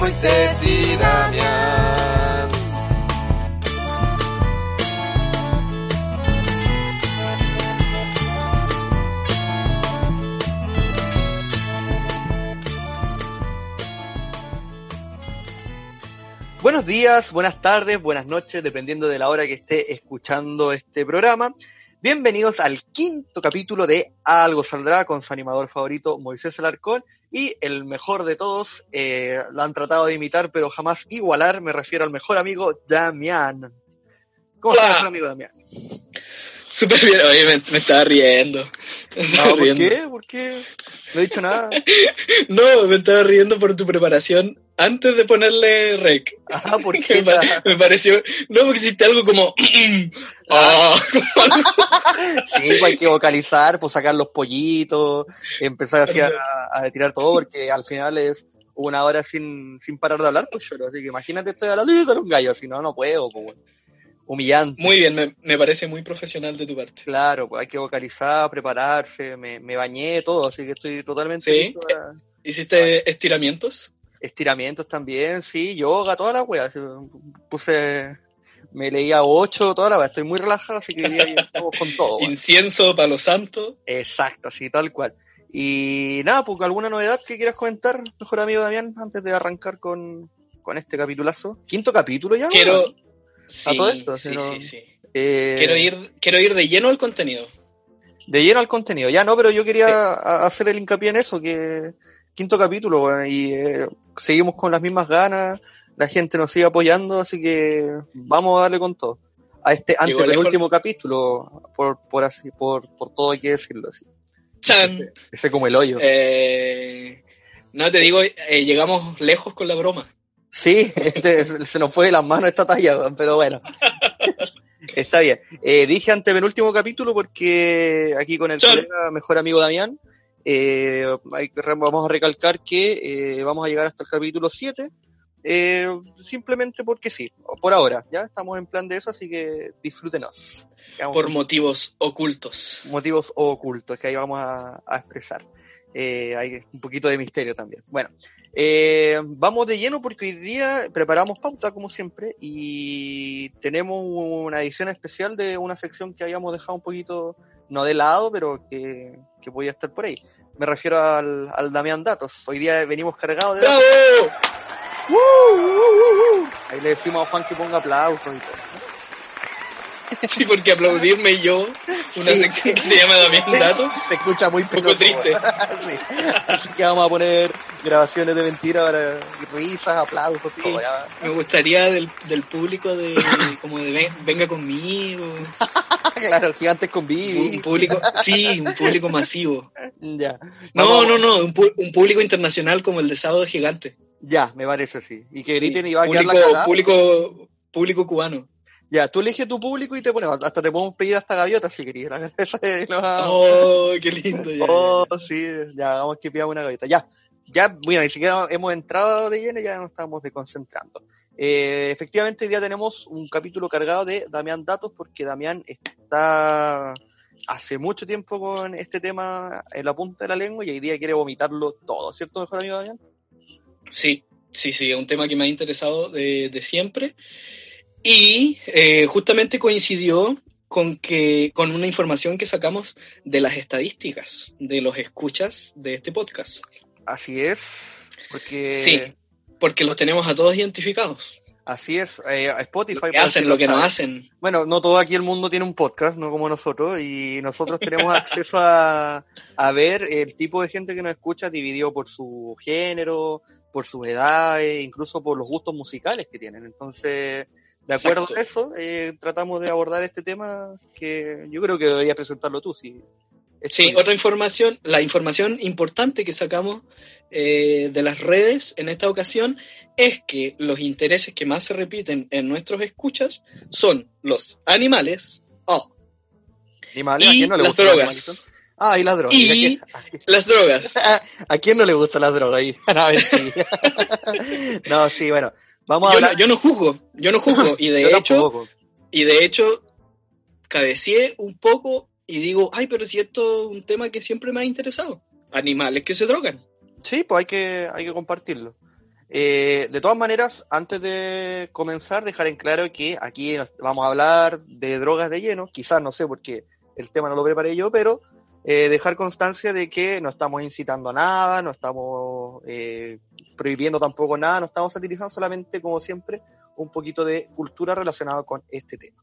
Moisés y Damián. Buenos días, buenas tardes, buenas noches, dependiendo de la hora que esté escuchando este programa. Bienvenidos al quinto capítulo de Algo Saldrá con su animador favorito Moisés Alarcón y el mejor de todos, eh, lo han tratado de imitar pero jamás igualar, me refiero al mejor amigo Damián. ¿Cómo Hola. estás, amigo Damián? Súper bien, oye, me, me estaba riendo. No, ¿Por qué? ¿Por qué? No he dicho nada. No, me estaba riendo por tu preparación antes de ponerle rec. Ah, ¿por qué? me pareció. No, porque hiciste algo como. Ah, algo- Sí, pues hay que vocalizar, pues sacar los pollitos, empezar así a, a tirar todo, porque al final es una hora sin, sin parar de hablar, pues lloro. Así que imagínate, estoy hablando y sale un gallo, si no, no puedo, pues bueno. Humillante. Muy bien, me, me parece muy profesional de tu parte. Claro, pues hay que vocalizar, prepararse, me, me bañé, todo, así que estoy totalmente Sí. listo a- ¿Hiciste estiramientos? Estiramientos también, sí, yoga, toda la wea. Puse, me leía ocho, toda la wea. Estoy muy relajado, así que día estamos con todo. Incienso, palo santo. Exacto, así tal cual. Y nada, pues alguna novedad que quieras comentar, mejor amigo Damián, antes de arrancar con, con este capitulazo. Quinto capítulo ya. Quiero. Sí, todo esto, sí, sí, sí. Eh, Quiero ir, quiero ir de lleno al contenido. De lleno al contenido. Ya no, pero yo quería a- hacer el hincapié en eso, que quinto capítulo, y eh, seguimos con las mismas ganas, la gente nos sigue apoyando, así que vamos a darle con todo. A este antes del último capítulo, por, por así, por, por todo hay que decirlo así. ¡Chan! Ese, ese como el hoyo. Eh, no, te digo, eh, llegamos lejos con la broma. Sí, este, se nos fue de las manos esta talla, pero bueno. Está bien. Eh, dije ante penúltimo capítulo porque aquí con el colega, mejor amigo Damián, eh, vamos a recalcar que eh, vamos a llegar hasta el capítulo 7, eh, simplemente porque sí, por ahora, ya estamos en plan de eso, así que disfrútenos. Por motivos ocultos. motivos ocultos que ahí vamos a, a expresar. Eh, hay un poquito de misterio también. Bueno, eh, vamos de lleno porque hoy día preparamos pauta como siempre y tenemos una edición especial de una sección que habíamos dejado un poquito, no de lado, pero que, que podía estar por ahí. Me refiero al, al Damián Datos. Hoy día venimos cargados de datos. ¡Bravo! ¡Uh, uh, uh, uh! Ahí le decimos a Juan que ponga aplausos y todo. Sí, porque aplaudirme yo, una Sí. sección que se llama Damián Dato. Se escucha muy poco triste. Sí. Así que vamos a poner grabaciones de mentira para risas, aplausos, todo. ya. Me gustaría del, del público de como de ven- venga conmigo. claro, gigantes con Un público, sí, un público masivo. Ya. No, no, no, un, público internacional como el de Sábado Gigante. Ya, me parece, sí. Y que griten y va a quedar la Público, cagada. público, público cubano. Ya, tú eliges tu público y te pones, hasta te podemos pedir hasta gaviota si querías. Oh, qué lindo. ya, Oh, ya, sí, ya, hagamos que pidamos una gaviota. Ya, ya, bueno, ni siquiera hemos entrado de lleno, ya nos estamos desconcentrando. Eh, efectivamente, hoy día tenemos un capítulo cargado de Damián Datos, porque Damián está hace mucho tiempo con este tema en la punta de la lengua y hoy día quiere vomitarlo todo, ¿cierto, mejor amigo Damián? Sí, sí, sí, es un tema que me ha interesado de, de siempre. Y eh, justamente coincidió con que con una información que sacamos de las estadísticas de los escuchas de este podcast. Así es, porque Sí, porque los tenemos a todos identificados. así es, eh, Spotify. Lo que hacen, lo que no hacen. Bueno, no todo aquí el mundo tiene un podcast, no como nosotros, y nosotros tenemos acceso a, a ver el tipo de gente que nos escucha dividido por su género, por sus edades, incluso por los gustos musicales que tienen. Entonces, de acuerdo Exacto. a eso, eh, tratamos de abordar este tema que yo creo que deberías presentarlo tú. Si Sí, otra información, la información importante que sacamos eh, de las redes en esta ocasión es que los intereses que más se repiten en nuestros escuchas son los animales oh, Animales, ¿a y quién no le las los drogas. Ah, y las drogas. Y- ¿A quién- a las drogas. ¿A quién no le gustan las drogas no, sí, bueno. Vamos a Yo hablar. no, yo no juzgo, yo no juzgo. Y de hecho, tampoco. y de hecho, cabeceé un poco y digo, ay, pero si esto es un tema que siempre me ha interesado. Animales que se drogan. Sí, pues hay que, hay que compartirlo. Eh, de todas maneras, antes de comenzar, dejar en claro que aquí vamos a hablar de drogas de lleno, quizás no sé porque el tema no lo preparé yo, pero eh, dejar constancia de que no estamos incitando a nada, no estamos eh, prohibiendo tampoco nada, no estamos satirizando solamente, como siempre, un poquito de cultura relacionada con este tema.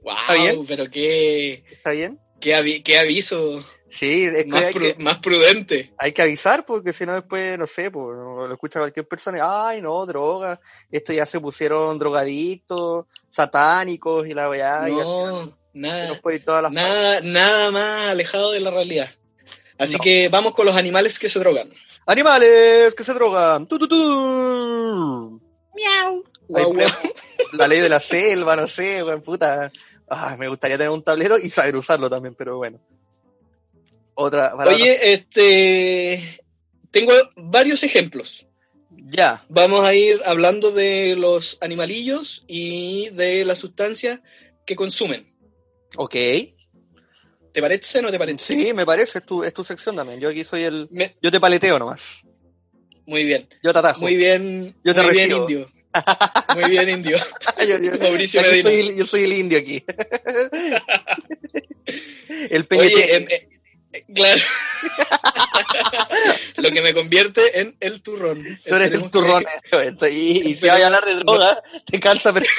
¡Wow! ¿Está bien? Pero qué. ¿Está bien? Qué, qué aviso Sí, es más, más, prudente. Hay que avisar porque si no después, no sé, pues, lo escucha cualquier persona, ay no, droga, esto ya se pusieron drogadictos, satánicos y la weá. No, nada, nada, nada más alejado de la realidad. Así que vamos con los animales que se drogan. Animales que se drogan. ¡Tu, tu, Miau. La ley de la selva, no sé, weón, puta. me gustaría tener un tablero y saber usarlo también, pero bueno. Otra. Oye, este. Tengo varios ejemplos. Ya. Vamos a ir hablando de los animalillos y de las sustancias que consumen. Ok. ¿Te parece o no te parece? Sí, me parece, es tu, es tu sección también. Yo aquí soy el. Yo te paleteo nomás. Muy bien. Yo te atajo. Muy bien. Yo te muy bien, indio. Muy bien, indio. Mauricio Medina. Soy, yo soy el indio aquí. el Oye, em, eh, Claro. Lo que me convierte en el turrón. Tú eres el turrón. Y, y si vas a hablar de droga, te cansa. Pero...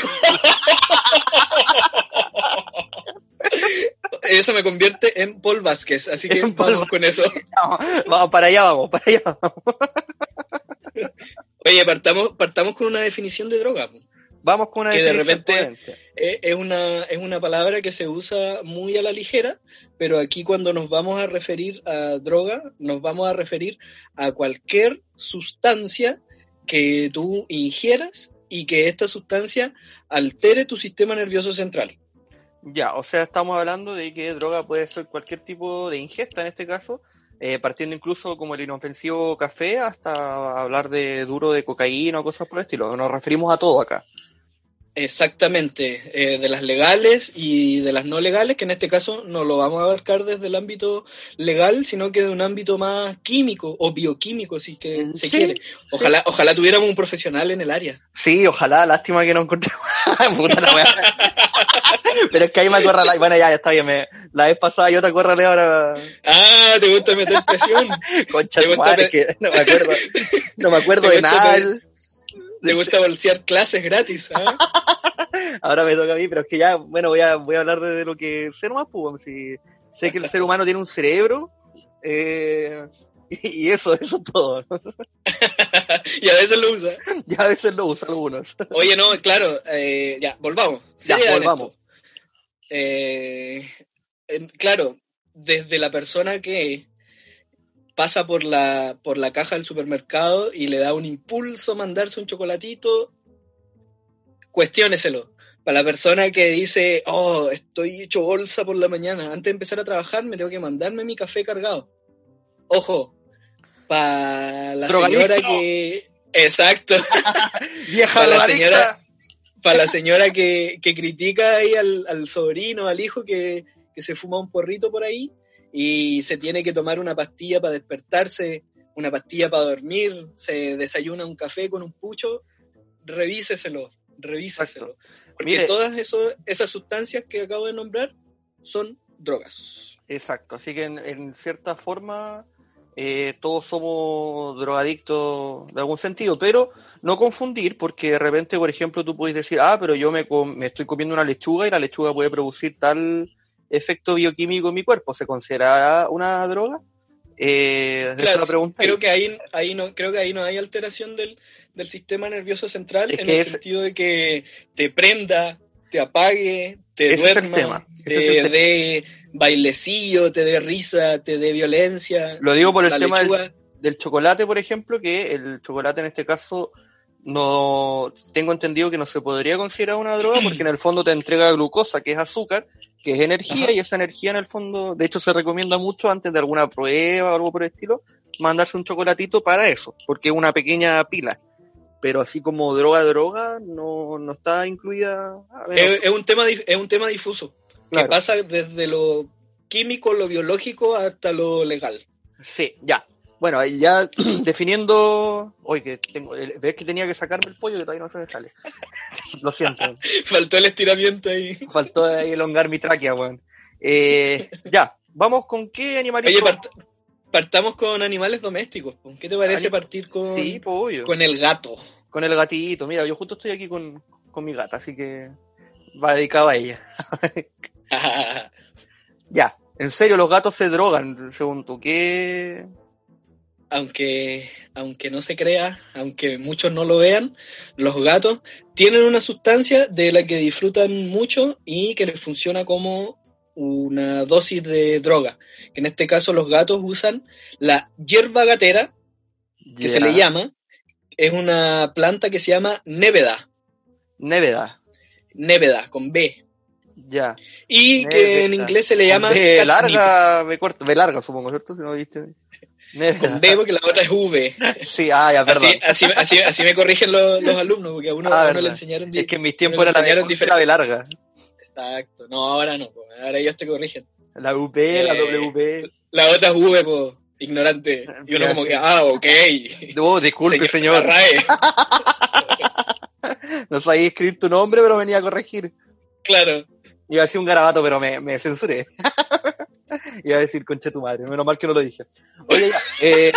Eso me convierte en Paul Vázquez, así que vamos con eso. Vamos, para allá vamos, para allá vamos. Oye, partamos, partamos con una definición de droga. Vamos con una que de repente es una, es una palabra que se usa muy a la ligera, pero aquí cuando nos vamos a referir a droga, nos vamos a referir a cualquier sustancia que tú ingieras y que esta sustancia altere tu sistema nervioso central. Ya, o sea, estamos hablando de que droga puede ser cualquier tipo de ingesta en este caso, eh, partiendo incluso como el inofensivo café hasta hablar de duro de cocaína o cosas por el estilo. Nos referimos a todo acá. Exactamente, eh, de las legales y de las no legales, que en este caso no lo vamos a abarcar desde el ámbito legal, sino que de un ámbito más químico o bioquímico, si que mm, se quiere. Ojalá, ojalá tuviéramos un profesional en el área. Sí, ojalá, lástima que no encontremos. Pero es que ahí me acorralé, bueno ya, ya está bien, me... la vez pasada yo te acorralé ahora. Ah, te gusta meter presión. Concha ¿Te gusta que no me acuerdo, no me acuerdo de nada. ¿Te gusta bolsear clases gratis? ¿ah? Ahora me toca a mí, pero es que ya, bueno, voy a, voy a hablar de, lo que sé nomás, pues, si sé que el ser humano tiene un cerebro, eh, y, eso, eso es todo. y a veces lo usa. Y a veces lo usa algunos. Oye, no, claro, eh, ya, volvamos. Ya, volvamos. Eh, claro, desde la persona que pasa por la, por la caja del supermercado y le da un impulso mandarse un chocolatito, cuestióneselo. Para la persona que dice, oh, estoy hecho bolsa por la mañana, antes de empezar a trabajar me tengo que mandarme mi café cargado. Ojo, para la señora que... Exacto. Vieja para la señora Para la señora que, critica ahí al, al, sobrino, al hijo que, que se fuma un porrito por ahí y se tiene que tomar una pastilla para despertarse, una pastilla para dormir, se desayuna un café con un pucho, revíseselo, revíseselo. Porque todas esas sustancias que acabo de nombrar son drogas. Exacto, así que en, cierta forma eh, todos somos drogadictos de algún sentido, pero no confundir, porque de repente, por ejemplo, tú puedes decir, ah, pero yo me, me estoy comiendo una lechuga y la lechuga puede producir tal efecto bioquímico en mi cuerpo, ¿se considerará una droga? Eh, creo que ahí, ahí no, creo que ahí no hay alteración del, sistema nervioso central en el sentido de que te prenda, te apague, te duerma, te dé bailecillo, te dé risa, te dé violencia. Lo digo por el tema del, chocolate, por ejemplo, que el chocolate en este caso no tengo entendido que no se podría considerar una droga porque en el fondo te entrega glucosa, que es azúcar, que es energía, y esa energía en el fondo, de hecho se recomienda mucho antes de alguna prueba o algo por el estilo, mandarse un chocolatito para eso, porque es una pequeña pila. Pero así como droga, droga, no, no está incluida. Es, un tema, es un tema difuso, que pasa desde lo químico, lo biológico, hasta lo legal. Sí, ya. Bueno, ya definiendo. Oye, que tengo. eh, Ves que tenía que sacarme el pollo que todavía no se me sale. Lo siento. Faltó el estiramiento ahí. Faltó ahí elongar mi tráquea, weón. Eh, ya, vamos con qué animalito. Oye, part- partamos con animales domésticos. po. ¿Qué te parece Ani- partir con, Sí, pues con el gato? Con el gatito. Mira, yo justo estoy aquí con, con mi gata, así que va dedicado a ella. Ya, en serio, los gatos se drogan, según tú. ¿Qué? Aunque, aunque no se crea, aunque muchos no lo vean, los gatos tienen una sustancia de la que disfrutan mucho y que les funciona como una dosis de droga. Que en este caso los gatos usan la hierba gatera, que se le llama, es una planta que se llama néveda, Néveda. néveda, con B. Ya. Y que en inglés se le llama B catnip, larga, me corto. B larga, supongo, ¿cierto? Si no viste. Con B porque la otra es V. Sí, ah, ya, perdón. Así, así, así, así me corrigen los, los alumnos, porque a uno, Ah, a uno le enseñaron Es que en mis tiempos era la, enseñaron B, la B larga. Exacto. No, ahora no, po. ahora ellos te corrigen. La UP, la Eh, WP. La otra es V, po, ignorante. Y uno como que, ah, ok. Oh, disculpe, señor. Arrae. No sabía escribir tu nombre, pero venía a corregir. Claro. Iba a decir un garabato, pero me, me censuré. Iba a decir concha tu madre, menos mal que no lo dije. Oye, ya, eh,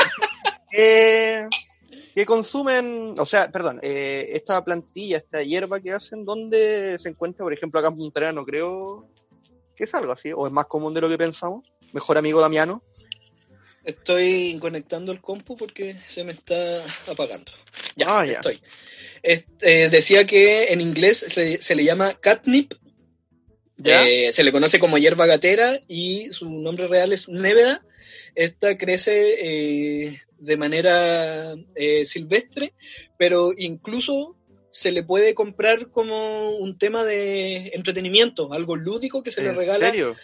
¿qué, qué consumen? O sea, perdón, eh, esta plantilla, esta hierba que hacen, ¿dónde se encuentra? Por ejemplo, acá en Punta no creo que es algo así, o es más común de lo que pensamos. Mejor amigo Damiano. Estoy conectando el compu porque se me está apagando. Ya, Ah, ya. estoy. Es- eh, decía que en inglés se, se le llama catnip. Eh, se le conoce como hierba gatera y su nombre real es néveda. Esta crece eh, de manera eh, silvestre, pero incluso se le puede comprar como un tema de entretenimiento, algo lúdico que se le ¿En regala serio?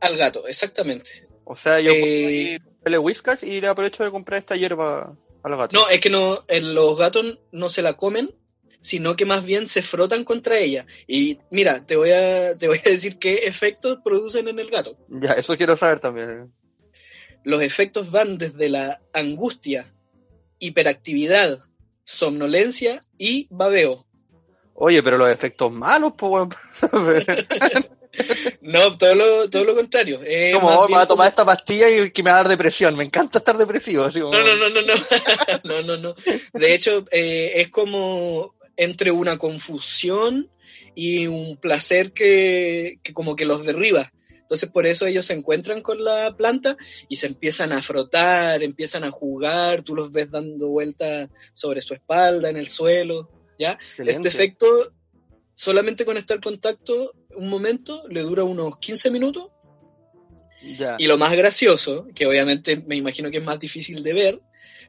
al gato, exactamente. O sea, yo Eh, le whiskas y le aprovecho de comprar esta hierba a los gatos. No, es que no, en los gatos no se la comen, sino que más bien se frotan contra ella. Y mira, te voy a, te voy a decir qué efectos producen en el gato. Ya, eso quiero saber también. Los efectos van desde la angustia, hiperactividad, somnolencia y babeo. Oye, pero los efectos malos, pues. No, todo lo, todo lo contrario. Como, oh, me voy a tomar como- esta pastilla y que me va a dar depresión. Me encanta estar depresivo. así como- No, no, no, no, no. no, no, no. De hecho, eh, es como entre una confusión y un placer que, que como que los derriba. Entonces por eso ellos se encuentran con la planta y se empiezan a frotar, empiezan a jugar, tú los ves dando vueltas sobre su espalda, en el suelo, ¿ya? Excelente. Este efecto, solamente con estar en contacto un momento, le dura unos 15 minutos Ya. y lo más gracioso, que obviamente me imagino que es más difícil de ver,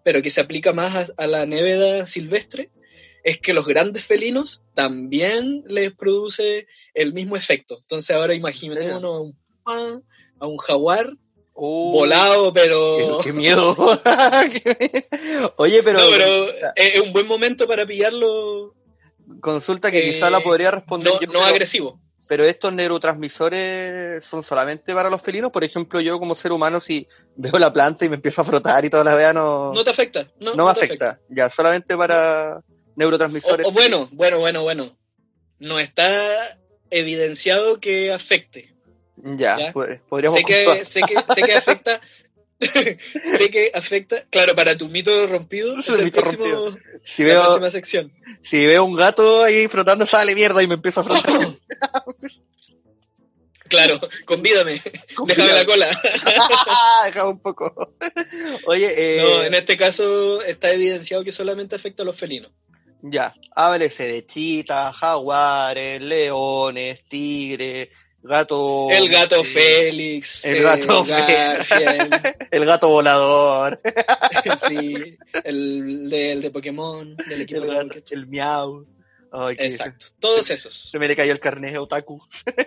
pero que se aplica más a, a la néveda silvestre, es que los grandes felinos también les produce el mismo efecto. Entonces ahora imaginémonos a un a un jaguar Oh, volado, pero... Qué, qué miedo. Oye, pero, no, pero es, un buen momento para pillarlo consulta que eh, quizá la podría responder no, yo, no pero- agresivo. Pero estos neurotransmisores son solamente para los felinos. Por ejemplo, yo como ser humano, si veo la planta y me empiezo a frotar y toda la vea, no, No te afecta. No, no me no afecta. Ya, solamente para neurotransmisores. O, o bueno, bueno, bueno, bueno. No está evidenciado que afecte. ya, ya. pod- podríamos sé que, sé que, sé que afecta. sé que afecta. Claro, para tu mito rompido, es El mito próximo, Si la veo, próxima sección. si veo un gato ahí frotando, sale mierda y me empiezo a frotar. Claro, convídame, déjame la cola. Déjame un poco. Oye, eh, No, en este caso está evidenciado que solamente afecta a los felinos. Ya, háblese de chitas, jaguares, leones, tigres, gato. El gato Félix, el gato Garfield, El gato volador, sí, el de, el de Pokémon, del equipo el, de gato, el miau. Ay, que Exacto, todos esos. Se me le cayó el carnet otaku.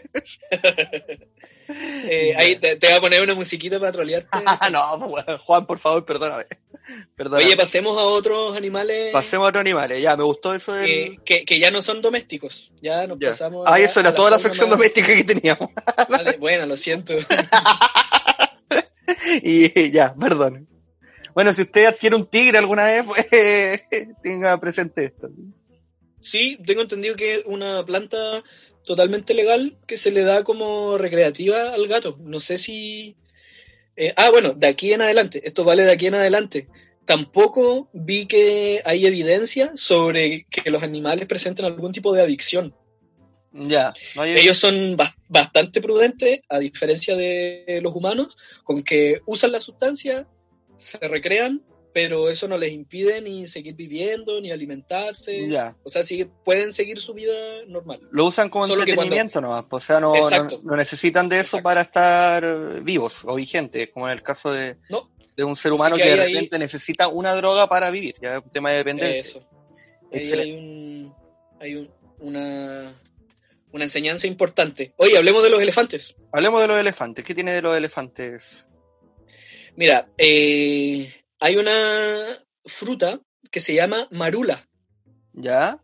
Eh, ahí te, te voy a poner una musiquita para trolearte. no, pues, Juan, por favor, perdóname. Perdóname. Oye, pasemos a otros animales Pasemos a otros animales. Ya, me gustó eso del... que, que- que ya no son domésticos. Ya nos Ya. pasamos. Ah, eso era toda la sección más- doméstica que teníamos. Ah, de- Bueno, lo siento. y ya, perdón. Bueno, si usted adquiere un tigre alguna vez, pues tenga presente esto. Sí, tengo entendido que es una planta totalmente legal que se le da como recreativa al gato. No sé si... eh, ah, bueno, de aquí en adelante, esto vale de aquí en adelante. Tampoco vi que hay evidencia sobre que los animales presenten algún tipo de adicción. Ya, no hay- Ellos son ba- bastante prudentes, a diferencia de los humanos, con que usan la sustancia, se recrean, pero eso no les impide ni seguir viviendo, ni alimentarse. ya. O sea, sigue- pueden seguir su vida normal. Lo usan como Solo que cuando- entretenimiento nomás, pues, o sea, no, no, no necesitan de eso Exacto. para estar vivos o vigentes, como en el caso de, No. de un ser humano que, que de ahí- repente necesita una droga para vivir, ya es un tema de dependencia. Eso. Ahí hay, un, hay un- una, una enseñanza importante. Oye, hablemos de los elefantes. Hablemos de los elefantes, ¿qué tiene de los elefantes? Mira, eh, hay una fruta que se llama marula. ¿Ya?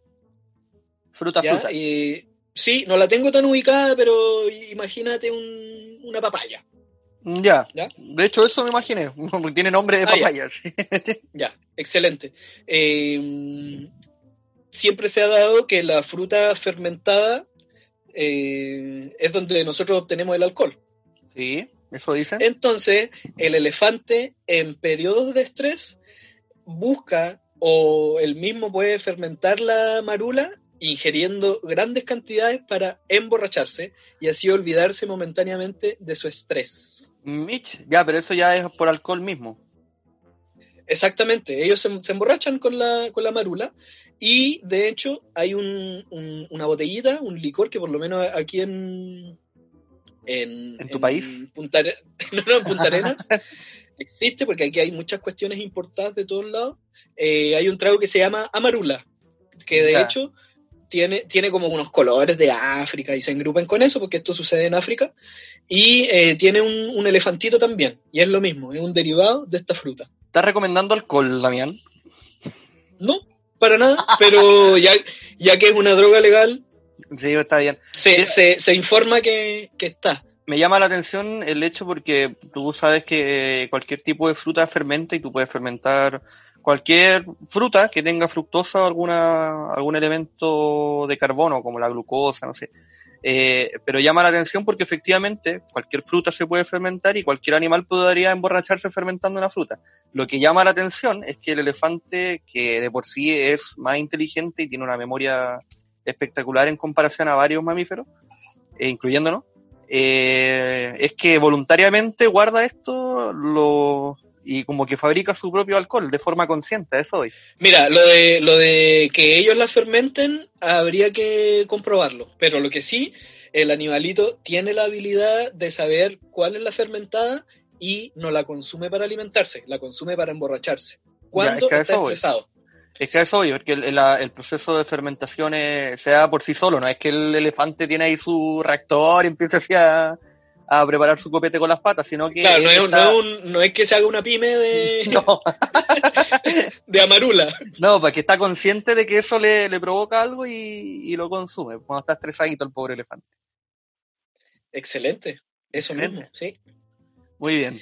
Fruta, ¿ya? fruta. Y, sí, no la tengo tan ubicada, pero imagínate un- una papaya. Ya. ¿Ya? De hecho, eso me imaginé. Tiene nombre de Ah, ya. papaya. Ya, excelente. Eh, siempre se ha dado que la fruta fermentada eh, es donde nosotros obtenemos el alcohol. Sí, eso dicen. Entonces, el elefante en periodos de estrés busca o él mismo puede fermentar la marula ingiriendo grandes cantidades para emborracharse y así olvidarse momentáneamente de su estrés. Mitch, ya, pero eso ya es por alcohol mismo. Exactamente, ellos se, se emborrachan con la, con la marula y de hecho hay un- un- una botellita, un licor que por lo menos aquí en... ¿En, ¿En tu país? Punta, no, no, en Punta Arenas existe porque aquí hay muchas cuestiones importadas de todos lados. Eh, hay un trago que se llama amarula, que de Ya. hecho tiene, tiene como unos colores de África y se engrupan con eso porque esto sucede en África. Y eh, tiene un, un elefantito también, y es lo mismo, es un derivado de esta fruta. ¿Estás recomendando alcohol, Damián? No, para nada, pero ya, ya que es una droga legal, Sí, está bien. se, se, se informa que, que está. Me llama la atención el hecho porque tú sabes que cualquier tipo de fruta fermenta y tú puedes fermentar cualquier fruta que tenga fructosa o alguna, algún elemento de carbono, como la glucosa, no sé. Eh, pero llama la atención porque efectivamente cualquier fruta se puede fermentar y cualquier animal podría emborracharse fermentando una fruta. Lo que llama la atención es que el elefante, que de por sí es más inteligente y tiene una memoria espectacular en comparación a varios mamíferos, eh, incluyéndonos, eh, es que voluntariamente guarda esto lo, y como que fabrica su propio alcohol de forma consciente, eso hoy. Mira, lo de, lo de que ellos la fermenten habría que comprobarlo, pero lo que sí, el animalito tiene la habilidad de saber cuál es la fermentada y no la consume para alimentarse, la consume para emborracharse. Cuando es que a está voy. Es que eso hoy, porque el, el- el proceso de fermentación es- se da por sí solo, no es que el elefante tiene ahí su reactor y empieza así a, a preparar su copete con las patas, sino que... Claro, no es, él un- no, está- es un- no es que se haga una pyme de, no, de amarula. no, porque está consciente de que eso le, le provoca algo y, y lo consume, cuando está estresadito el pobre elefante. Excelente, eso Excelente. mismo, sí. Muy bien.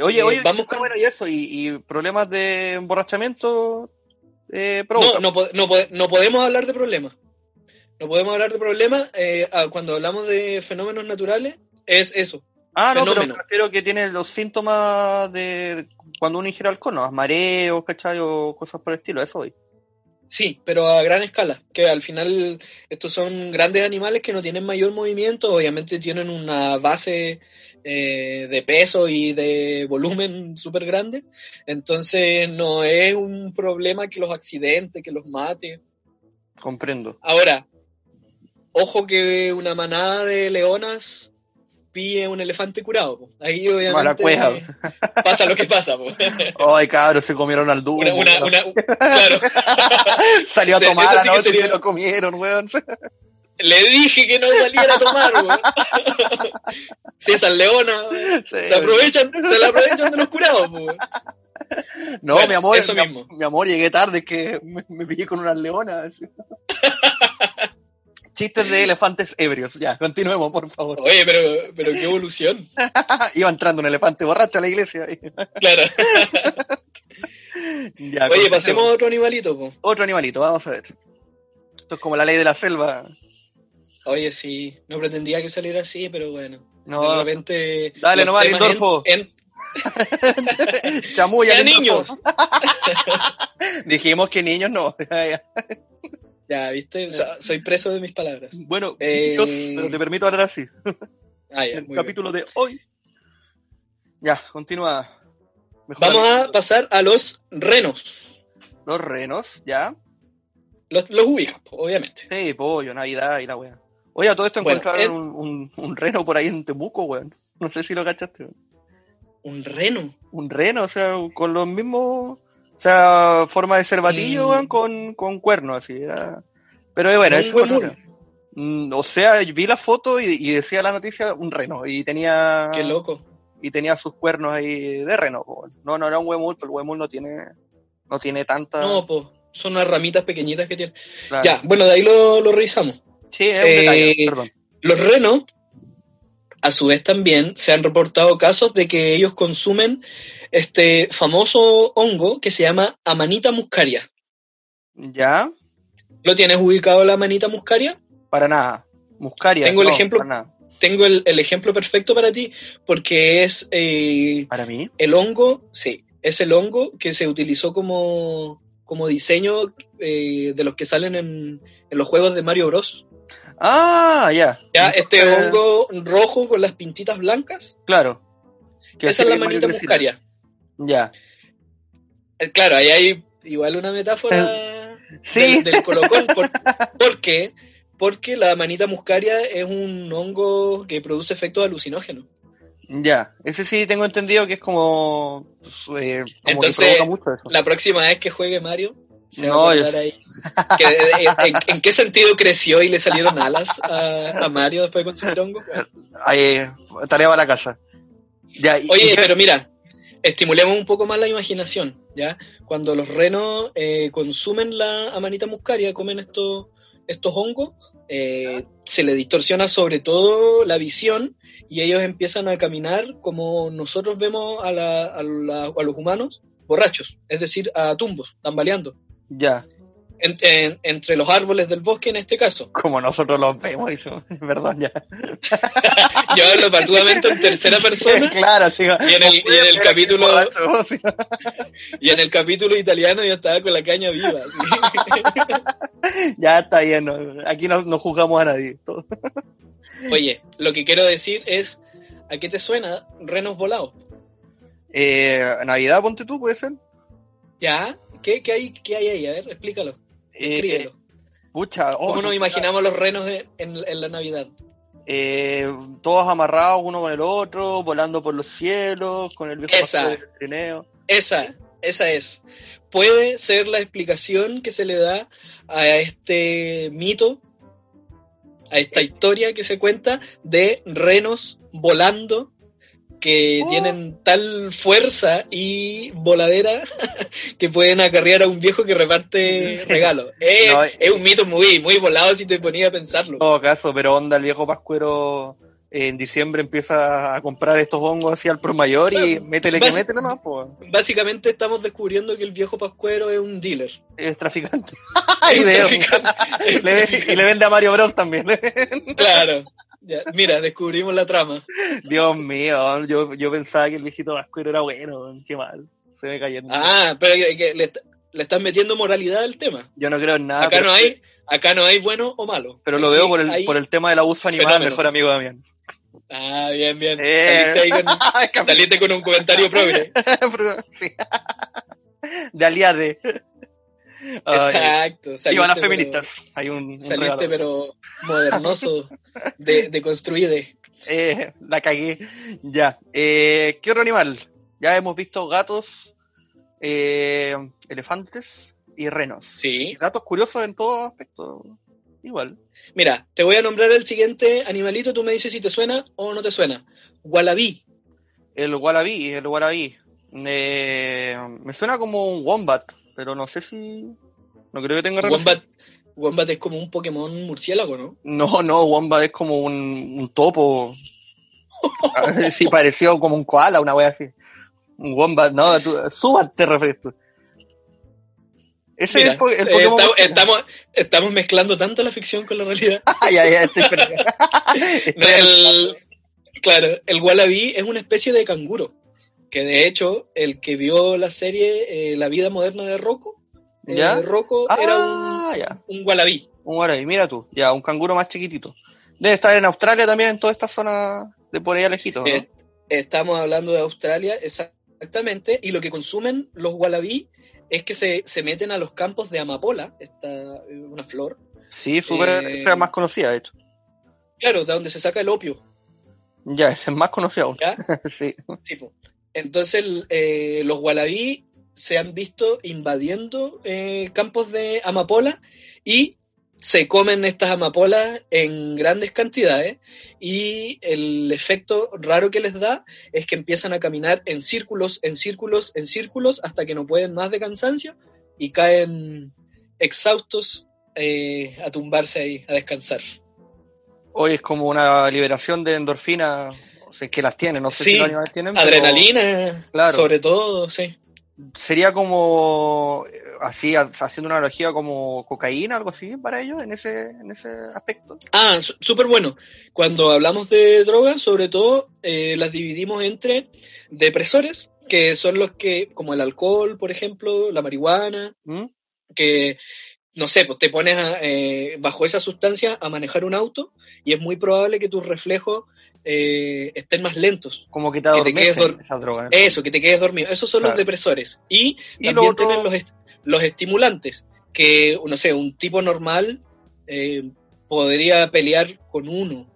Oye, Eh, oye, vamos está con- bueno y eso, y, y problemas de emborrachamiento eh, No, no, no, no podemos hablar de problemas. No podemos hablar de problemas eh, cuando hablamos de fenómenos naturales. Es eso. ah, no, pero fenómeno. me refiero que tiene los síntomas de cuando uno ingiere alcohol, ¿no? Mareos, ¿cachai? O cosas por el estilo, eso hoy. Sí, pero a gran escala. Que al final estos son grandes animales que no tienen mayor movimiento. Obviamente tienen una base eh, de peso y de volumen súper grande. Entonces no es un problema que los accidentes, que los mate. Comprendo. Ahora, ojo que una manada de leonas pille un elefante curado. po. Ahí obviamente cueva. pasa lo que pasa. po. Ay, cabros, se comieron al dúo. Una, una, una- claro, Salió a tomar sí sería- se lo comieron, weón. Le dije que no saliera a tomar. esas leonas Sí, se aprovechan, se la aprovechan de los curados. po. No, Bueno, mi amor, eso mi, mismo. mi amor, llegué tarde, que me, me pillé con unas leonas. Chistes de elefantes ebrios. Ya, continuemos, por favor. Oye, pero, pero qué evolución. Iba entrando un elefante borracho a la iglesia. Claro. Ya, Oye, pasemos a otro animalito, po. Otro animalito, vamos a ver. Esto es como la ley de la selva. Oye, sí, no pretendía que saliera así, pero bueno. No, de repente. Dale nomás, Lindorfo. en- chamuya. Niños. Dijimos que niños no. Ya, viste, So- soy preso de mis palabras. bueno, Eh, Dios, pero te permito hablar así. Ah, ya, el muy bien. capítulo de hoy. Ya, continúa. Mejor Vamos a pasar a los renos. Los renos, ya. Los, los ubicas, obviamente. Sí, pollo, Navidad y la wea. Oye, a todo esto Bueno, encontraron el- un, un, un reno por ahí en Temuco, weón. No sé si lo cachaste. weón. Un reno. Un reno, o sea, con los mismos. O sea, forma de cervatillo, Mm. weón, con, con cuernos, así. Era... Pero eh, bueno, eso. Mm, O sea, vi la foto y, y decía la noticia un reno. Y tenía. Qué loco. Y tenía sus cuernos ahí de reno, weón. No, no era un huemul, pero el huemul no tiene. No tiene tanta. No, pues, son unas ramitas pequeñitas que claro. Ya, bueno, de ahí lo, lo revisamos. Sí, es un Eh, detalle, perdón. Los renos, a su vez también, se han reportado casos de que ellos consumen este famoso hongo que se llama Amanita muscaria. Ya. ¿Lo tienes ubicado la Amanita muscaria? Para nada. Muscaria. Tengo el ejemplo- para nada. Tengo el, el ejemplo perfecto para ti, porque es eh, Para mí. el hongo, sí, es el hongo que se utilizó como, como diseño eh, de los que salen en, en los juegos de Mario Bros. Ah, ya. Ya, este hongo rojo con las pintitas blancas, Claro. Que esa es la manita muscaria. Ya. Eh, Claro, ahí hay igual una metáfora Sí. del, del colocón. Por, ¿Por qué? Porque la manita muscaria es un hongo que produce efectos alucinógenos. Ya. Ese sí tengo entendido que es como. pues, eh, como Entonces, provoca mucho eso. La próxima vez que juegue Mario, se No, va a yo acordar ahí. Que, eh, en, en qué sentido creció y le salieron alas a, a Mario después de consumir hongo? Ahí, tarea para la casa. Ya. y- Oye, y- pero mira, estimulemos un poco más la imaginación, ¿ya? Cuando los renos eh, consumen la amanita muscaria, comen estos, estos hongos, eh, se les distorsiona sobre todo la visión y ellos empiezan a caminar como nosotros vemos a, la- a la- a los humanos borrachos, es decir, a tumbos, tambaleando, Ya. en- en- entre los árboles del bosque en este caso. Como nosotros los vemos, eso. Perdón, ya. Yo hablo patudamente en tercera persona claro, sí. y en el, y en el capítulo Borracho, y en el capítulo italiano yo estaba con la caña viva. Ya está bien. no, aquí no, no juzgamos a nadie. todo. Oye, lo que quiero decir es, ¿a qué te suena renos volados? Eh, Navidad, ponte tú, puede ser. ¿Ya? ¿Qué, qué hay, ¿Qué hay ahí? A ver, explícalo. Eh, Escríbelo. pucha, oh, ¿Cómo nos imaginamos los renos de- en, en la Navidad? Eh, todos amarrados uno con el otro, volando por los cielos, con el viejo Esa. del trineo. Esa, esa es. Puede ser la explicación que se le da a este mito, a esta historia que se cuenta de renos volando que Oh. tienen tal fuerza y voladera que pueden acarrear a un viejo que reparte regalos. Es, No, es un mito muy, muy volado si te ponía a pensarlo. En todo caso, pero onda, el viejo pascuero eh, en diciembre empieza a comprar estos hongos así al por mayor y métele que métele nomás, pues. Básicamente estamos descubriendo que el viejo pascuero es un dealer. Es traficante. Y, traficante. Le ve- y le vende a Mario Bros también. Claro. Ya, Mira, descubrimos la trama. Dios mío, yo, yo pensaba que el viejito pascuero era bueno, qué mal. Se me cayó. Ah, pero que- que le, est- le están metiendo moralidad al tema. Yo no creo en nada. Acá no hay, acá no hay bueno o malo. Pero lo veo por el, por el tema del abuso animal, fenómenos. mejor amigo Damián. Ah, bien, bien. Eh. Saliste, ahí con, saliste con un comentario progre. Sí. De aliade. Exacto. Saliste, las pero- feministas. Hay un, un saliste, pero modernoso, de, de construide. Eh, la cagué. Ya. Eh, ¿Qué otro animal? Ya hemos visto gatos, eh, elefantes y renos. Sí. Gatos curiosos en todo aspecto. Igual. Mira, te voy a nombrar el siguiente animalito, tú me dices si te suena o no te suena. Wallaby. El wallaby, el wallaby. Me suena como un wombat, pero no sé si. No creo que tenga relación. Wombat, Wombat es como un Pokémon murciélago, ¿no? No, no, wombat es como un, un topo. sí, pareció como un koala, una wea así. Un wombat, no, tú, Subat te refieres tú. Ese Mira, es el, po- el eh, Pokémon. estamos, estamos, estamos mezclando tanto la ficción con la realidad. Ah, ya, ya, estoy. No, el, claro, el wallaby es una especie de canguro. Que de hecho, el que vio la serie eh, La vida moderna de Rocco, eh, ¿Ya? Rocco era un, Ah, ya. un wallaby. Un guaraí, mira tú, ya, un canguro más chiquitito. Debe estar en Australia también, en toda esta zona de por allá lejitos, ¿no? Eh, Estamos hablando de Australia, exactamente, y lo que consumen los wallaby es que se, se meten a los campos de amapola, esta, eh, una flor, Sí, súper, eh, esa es más conocida, de hecho. claro, de donde se saca el opio. Ya, esa es más conocida aún. ¿Ya? sí. Tipo. Entonces, eh, los wallaby se han visto invadiendo eh, campos de amapola y se comen estas amapolas en grandes cantidades y el efecto raro que les da es que empiezan a caminar en círculos, en círculos, en círculos hasta que no pueden más de cansancio y caen exhaustos eh, a tumbarse ahí, a descansar. Hoy es como una liberación de endorfina, que las tienen, no sé Sí, si los animales tienen. pero Adrenalina, Claro. sobre todo, sí. Sería como, eh, así, ha- haciendo una analogía como cocaína, algo así para ellos, en ese, en ese aspecto. Ah, súper bueno. Cuando hablamos de drogas, sobre todo, eh, las dividimos entre depresores, que son los que, como el alcohol, por ejemplo, la marihuana, ¿Mm? que, no sé, pues te pones a, eh, bajo esa sustancia a manejar un auto y es muy probable que tus reflejos eh, estén más lentos. Como que te Que te quedes esas drogas. Eso, que te quedes dormido. Esos son Claro. los depresores. Y, Y también lo tienen los, est- los estimulantes, que, no sé, un tipo normal eh, podría pelear con uno,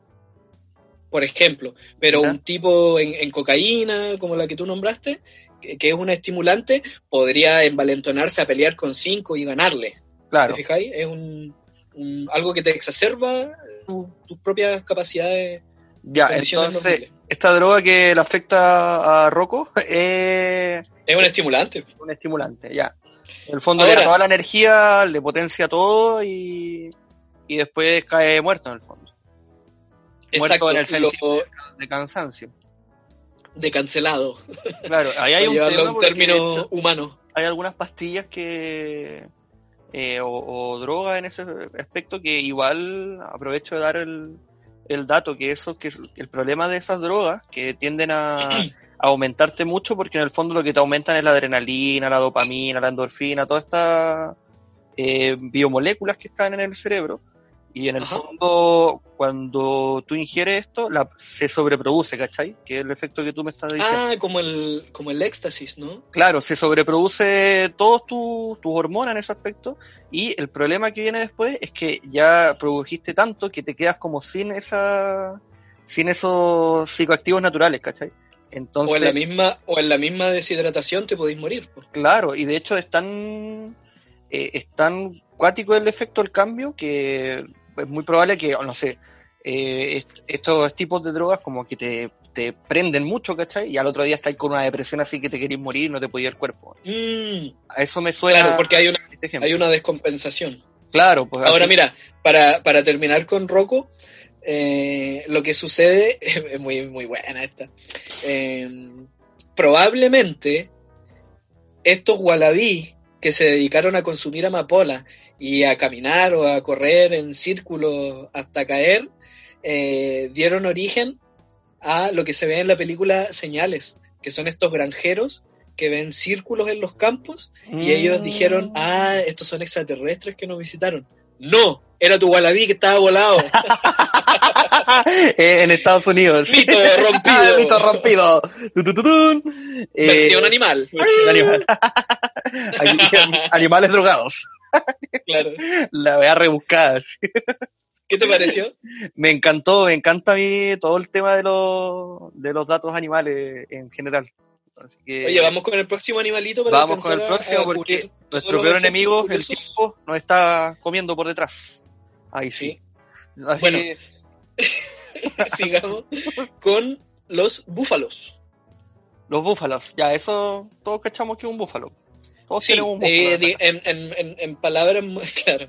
por ejemplo, pero un tipo en, en cocaína, como la que tú nombraste, que, que es un estimulante, podría envalentonarse a pelear con cinco y ganarle. Claro. ¿Te fijáis? Es un, un- algo que te exacerba tu- tus propias capacidades. Ya, entonces, esta droga que le afecta a Rocco es Es un estimulante. un estimulante, ya. En el fondo Ahora- le da toda la energía, le potencia todo y, y después cae muerto en el fondo, Exacto. en el sentido. de cansancio. de cancelado. Claro, ahí hay un, tema término hecho, humano. hay algunas pastillas que eh, o, o drogas en ese aspecto que igual aprovecho de dar el, el dato que eso que el problema de esas drogas que tienden a, a aumentarte mucho porque en el fondo lo que te aumentan es la adrenalina, la dopamina, la endorfina, todas estas eh, biomoléculas que están en el cerebro y en el Ajá. fondo cuando tú ingieres esto la, se sobreproduce, ¿cachai? Que es el efecto que tú me estás diciendo. Ah, como el, como el éxtasis, ¿no? Claro, se sobreproduce todos tus tus hormonas en ese aspecto y el problema que viene después es que ya produjiste tanto que te quedas como sin esa sin esos psicoactivos naturales, ¿cachai? Entonces, O en la misma, o en la misma deshidratación te podéis morir. claro, y de hecho es tan eh, es tan cuático el efecto del cambio que es muy probable que, no sé, eh, est- estos tipos de drogas como que te, te prenden mucho, ¿cachai? Y al otro día estás con una depresión así que te querís morir y no te podías el cuerpo. Mm, A eso me suena claro, porque hay una, este hay una descompensación. Claro, pues Ahora así- mira, para, para terminar con Rocco, eh, lo que sucede es muy, muy buena esta. Eh, probablemente estos wallabies que se dedicaron a consumir amapola y a caminar o a correr en círculos hasta caer, eh, dieron origen a lo que se ve en la película Señales, que son estos granjeros que ven círculos en los campos y ellos Mm. dijeron, ah, estos son extraterrestres que nos visitaron. No, era tu wallaby que estaba volado. Eh, en Estados Unidos. Mito rompido. Ah, Mito rompido. Tu, tu, tun. Eh, Versión animal. versión animal. Animales drogados. Claro. La vea rebuscada. ¿Qué te pareció? Me encantó, me encanta a mí todo el tema de los, de los datos animales en general. Así que Oye, vamos con el próximo animalito para vamos con el a- próximo a porque nuestro peor enemigo, el tiempo, nos está comiendo por detrás. Ahí sí. Así Bueno. que, Sigamos con los búfalos. los búfalos, ya, eso todos cachamos que es un búfalo. Todos Sí, tenemos un eh, búfalo. di- en, en, en, en palabras, muy- claro.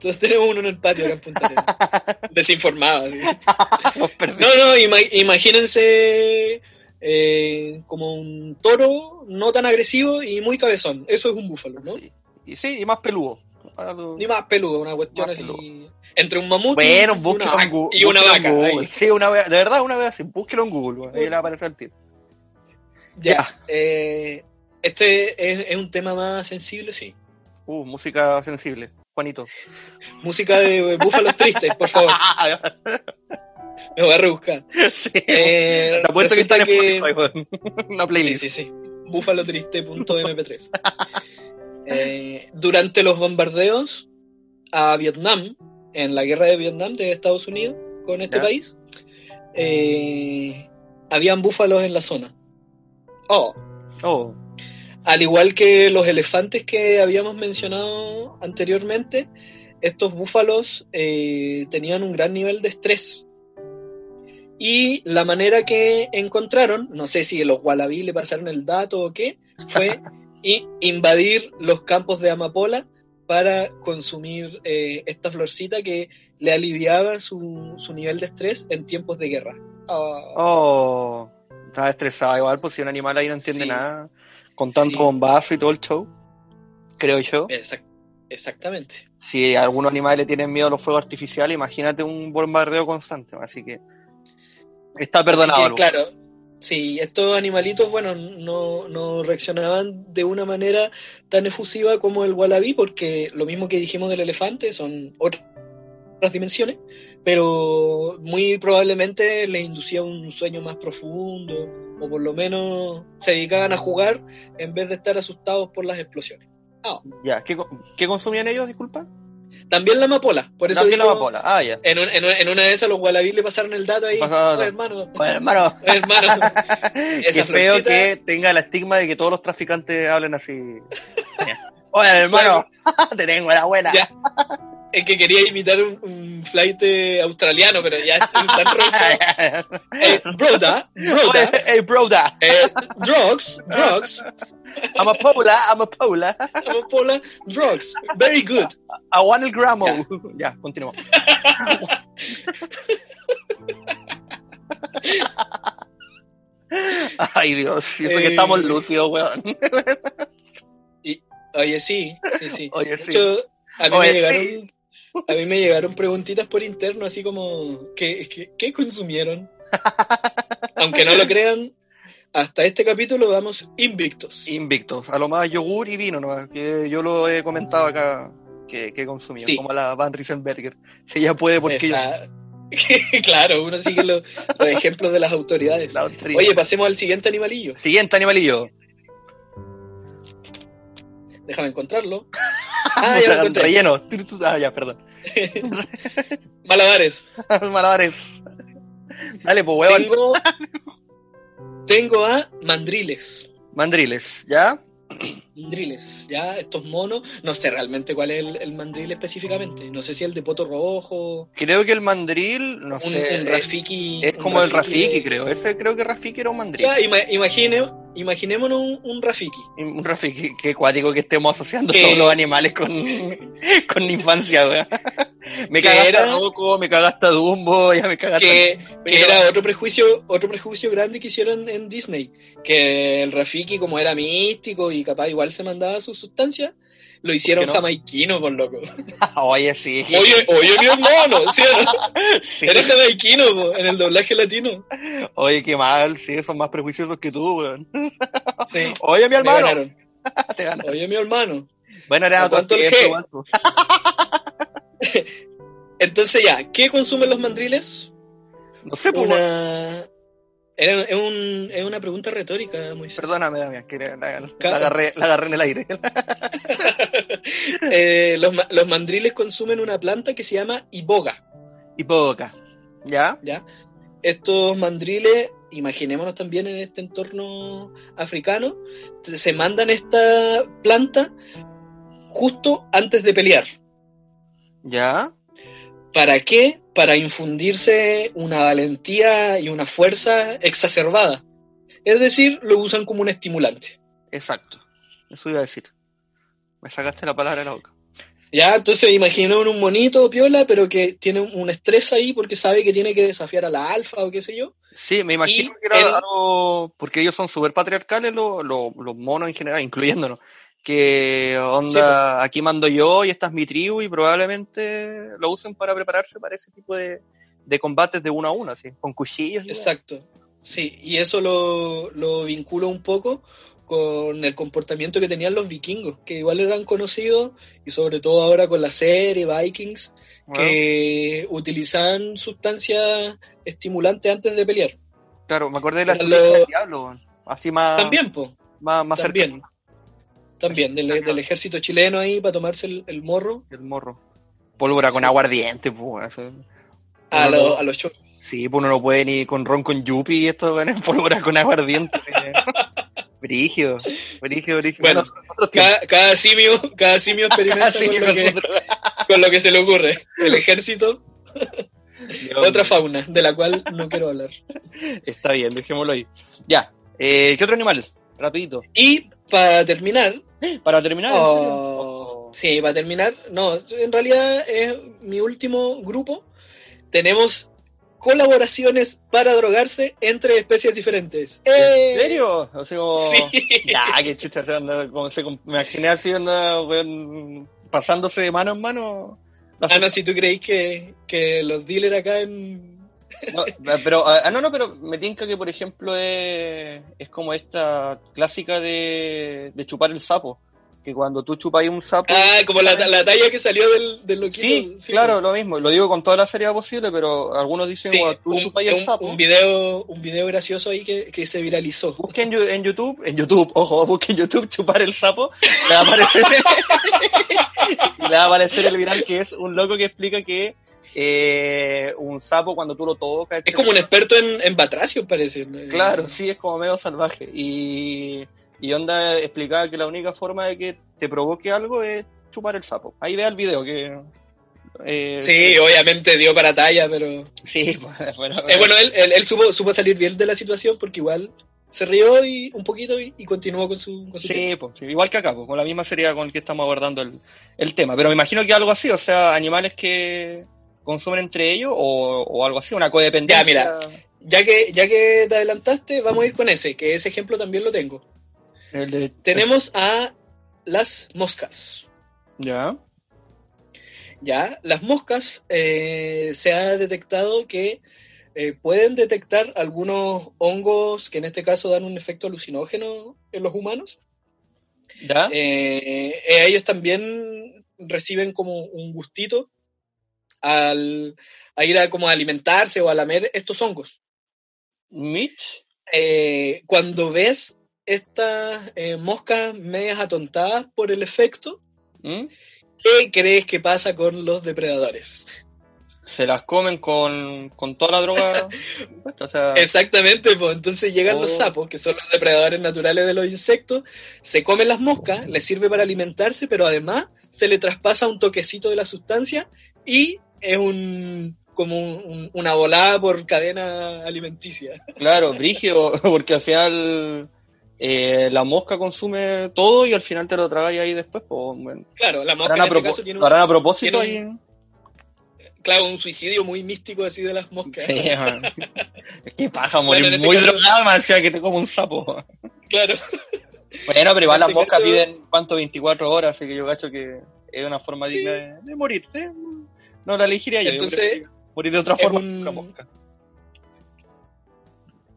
Todos tenemos uno en el patio acá en Punta. Desinformado. No, no, ima- imagínense eh, como un toro no tan agresivo y muy cabezón. Eso es un búfalo, ¿no? Sí. Y sí, y más peludo. Ni más peludo, una cuestión Más así. peludo. Entre un mamut Bueno, y, una vaca, y una. Sí, una vez, de verdad, una vez así, búsquelo en Google, ahí le va a aparecer el tiro. Ya. eh, este es, es un tema más sensible, sí. Uh, música sensible. Juanito. Música de Búfalos Tristes, por favor. Me voy a rebuscar. sí, Eh, te apuesto que está resulta en Spotify, weón. Una Sí, playlist. sí, sí. Búfalotriste.mp3. Eh, durante los bombardeos a Vietnam, en la guerra de Vietnam de Estados Unidos con este Ya. país, eh, habían búfalos en la zona. Oh, Oh, al igual que los elefantes que habíamos mencionado anteriormente, estos búfalos eh, tenían un gran nivel de estrés. Y la manera que encontraron, no sé si los wallaby le pasaron el dato o qué, fue invadir los campos de amapola para consumir eh, esta florcita que le aliviaba su, su nivel de estrés en tiempos de guerra. Ah, oh. Estaba estresado igual, pues si un animal ahí no entiende Sí. nada, con tanto Sí. bombazo y todo el show, creo yo. exact- exactamente. Si algunos animales le tienen miedo a los fuegos artificiales, imagínate un bombardeo constante. Así que está perdonado. Que, claro, sí, estos animalitos, bueno, no, no reaccionaban de una manera tan efusiva como el wallaby, porque lo mismo que dijimos del elefante son otras dimensiones, pero muy probablemente les inducía un sueño más profundo, o por lo menos se dedicaban a jugar en vez de estar asustados por las explosiones. Ya, ¿qué, qué consumían ellos, disculpa? También la amapola, por eso También la digo, amapola. Ah, ya. En, un- en un- en una de esas los wallaby le pasaron el dato ahí, Pasaron el "Oye, dato. hermano, Bueno, hermano. hermano, esa feo florcita- que tenga el estigma de que todos los traficantes hablen así. Ya. Oye, hermano, te tengo la buena. Ya. Es que quería imitar un, un flight eh, australiano, pero ya es tan ronco. Eh, broda, broda, Hey, broda. eh, drugs, drugs, I'm a pola, I'm a pola. amapola, drugs, very good. I want el gramo. Ya, continuamos. Ay, Dios. Eso que Eh. estamos lúcidos, weón. Oye, sí, sí, sí. Oye, De hecho, a mí Oye, me llegaron, a mí me llegaron preguntitas por interno, así como, ¿qué, qué, qué consumieron? Aunque no lo crean, hasta este capítulo vamos invictos. Invictos. A lo más yogur y vino, ¿no? Que yo lo he comentado acá que, que consumía. Sí. Como la Van Riesenberger. Si ella puede, porque Esa- claro, uno sigue los, los ejemplos de las autoridades. la Oye, pasemos al siguiente animalillo. Siguiente animalillo. Déjame encontrarlo. Ah, ya lo encontré. Relleno. Ah, ya, perdón. Malabares. Malabares. Dale, pues, weón. Tengo, tengo a mandriles. Mandriles, ¿ya? Mandriles, ya, estos monos. No sé realmente cuál es el, el mandril específicamente. No sé si el de poto rojo, Creo que el mandril, no un, sé. es- rafiki. es, como el Rafiki, de- creo. Ese creo que Rafiki era un mandril. Ya, ima- imagine- imaginémonos un, un rafiki. Un Rafiki, qué cuático que estemos asociando Que- todos los animales con, con infancia, weón. Me Que cagaste era- Rocco, me cagaste a Dumbo, ya me cagaste. que, que era otro prejuicio, otro prejuicio grande que hicieron en Disney, que el Rafiki como era místico y capaz igual se mandaba sus sustancias, lo hicieron no? jamaiquino por loco. Oye, sí. Oye, oye mi hermano, ¿sí o no? Sí. Era jamaiquino po, en el doblaje latino. Oye, qué mal, sí, son más prejuiciosos que tú, weón. Sí, Oye, mi me hermano. ganaron. Te gana. Oye mi hermano. Bueno, era ¿A otro tiempo, pues. Entonces ya, ¿qué consumen los mandriles? No sé, pues. Una... Era, es, un- es una pregunta retórica, Moisés. Perdóname, Damián, que la, la- la Ca- agarré, la agarré en el aire. Eh, los, los mandriles consumen una planta que se llama iboga. poca. ¿Ya? ¿ya? Estos mandriles, imaginémonos también en este entorno africano, se mandan esta planta justo antes de pelear. ¿Ya? ¿Para qué? Para infundirse una valentía y una fuerza exacerbada. Es decir, lo usan como un estimulante. Exacto. Eso iba a decir. Me sacaste la palabra de la boca. Ya, entonces imagino un monito piola, pero que tiene un estrés ahí porque sabe que tiene que desafiar a la alfa o qué sé yo. Sí, me imagino Y que era algo. Porque ellos son súper patriarcales, los, los, los monos en general, incluyéndonos. Que onda, aquí mando yo y esta es mi tribu y probablemente lo usen para prepararse para ese tipo de, de combates de uno a uno, así, con cuchillos. Y Exacto. Sí, y eso lo, lo vinculo un poco con el comportamiento que tenían los vikingos, que igual eran conocidos, y sobre todo ahora con la serie Vikings, Bueno, que utilizaban sustancias estimulantes antes de pelear. claro, me acordé de la Pero estrategia lo- del diablo, así más, También, po, más, más también. cercano, también, del, del ejército chileno ahí para tomarse el, el morro el morro. Pólvora con aguardiente, pues. a, lo- a los choros. Sí, pues uno no puede ni con ron con yupi y esto es pólvora con aguardiente. Brigio, brigio, brigio. Bueno. Cada, cada simio, cada simio experimenta Sí, con, lo que, nosotros- con lo que se le ocurre. El ejército, Dios otra fauna, de la cual no quiero hablar. Está bien, dejémoslo ahí. Ya, eh, ¿qué otro animal? Rapidito. Y para terminar, Para terminar, ¿en serio? Oh, sí, para terminar, no, en realidad es mi último grupo. Tenemos colaboraciones para drogarse entre especies diferentes. ¡Eh! ¿En serio? O sea, como... Sí. Ya, qué chucha, como se, me imaginé así, weón, pasándose de mano en mano. Ah, no, si tú creéis que, que los dealers acá en... No, pero, ah, no, no, pero me tinca que, por ejemplo, es, es como esta clásica de, de chupar el sapo. Que cuando tú chupas un sapo. Ah, como la, la talla que salió del, del loquito. sí, claro, lo mismo. Lo digo con toda la seriedad posible, pero algunos dicen, Sí, "Bueno, tú un, chupas el sapo. un video, un video gracioso ahí que, que se viralizó. Busquen en, YouTube, en YouTube, ojo, busquen en YouTube chupar el sapo, le va a aparecer, le va a aparecer el viral que es un loco que explica que eh, un sapo cuando tú lo tocas, Es como un experto en, en batracios, parece. Claro, sí, es como medio salvaje. Y, y Onda explicaba que la única forma de que te provoque algo es chupar el sapo. Ahí vea el video que... eh, Sí, obviamente dio para talla, pero... Sí, bueno, Eh, bueno, él, él, él supo, supo salir bien de la situación porque igual se rió y un poquito y, y continuó con su, con su. Sí, pues, sí, igual que acá, pues, con la misma seriedad con el que estamos abordando el, el tema. Pero me imagino que algo así, o sea, animales que consumen entre ellos o, o algo así, una codependencia. Ya, mira. Ya que, ya que te adelantaste, vamos a ir con ese, que ese ejemplo también lo tengo. El de- Tenemos a las moscas. Ya. Ya, las moscas eh, se ha detectado que eh, pueden detectar algunos hongos que en este caso dan un efecto alucinógeno en los humanos. Ya. Eh, eh, ellos también reciben como un gustito al a ir a como a alimentarse o a lamer estos hongos. Mitch. Eh, cuando ves estas eh, moscas medias atontadas por el efecto, ¿Mm? ¿qué crees que pasa con los depredadores? Se las comen con, con toda la droga. puesta, o sea, Exactamente, pues entonces llegan Oh. los sapos, que son los depredadores naturales de los insectos, se comen las moscas, les sirve para alimentarse, pero además se le traspasa un toquecito de la sustancia y es un como un- un- una volada por cadena alimenticia. Claro, brígido, porque al final eh, la mosca consume todo y al final te lo tragas ahí después. Pues, bueno. Claro, la mosca en este caso tiene un, a propósito tiene ahí. claro, un suicidio muy místico así de las moscas. Sí. Es que paja morir Bueno, este muy caso- drogado, man, o sea, que te como un sapo. Claro, Bueno, pero igual las este moscas caso- viven, ¿cuánto? 24 horas, así que yo cacho que es una forma Sí. digna de, de morir. ¿sí? No la elegiría yo. yo Entonces, preferiría morir de otra forma. un- que una mosca.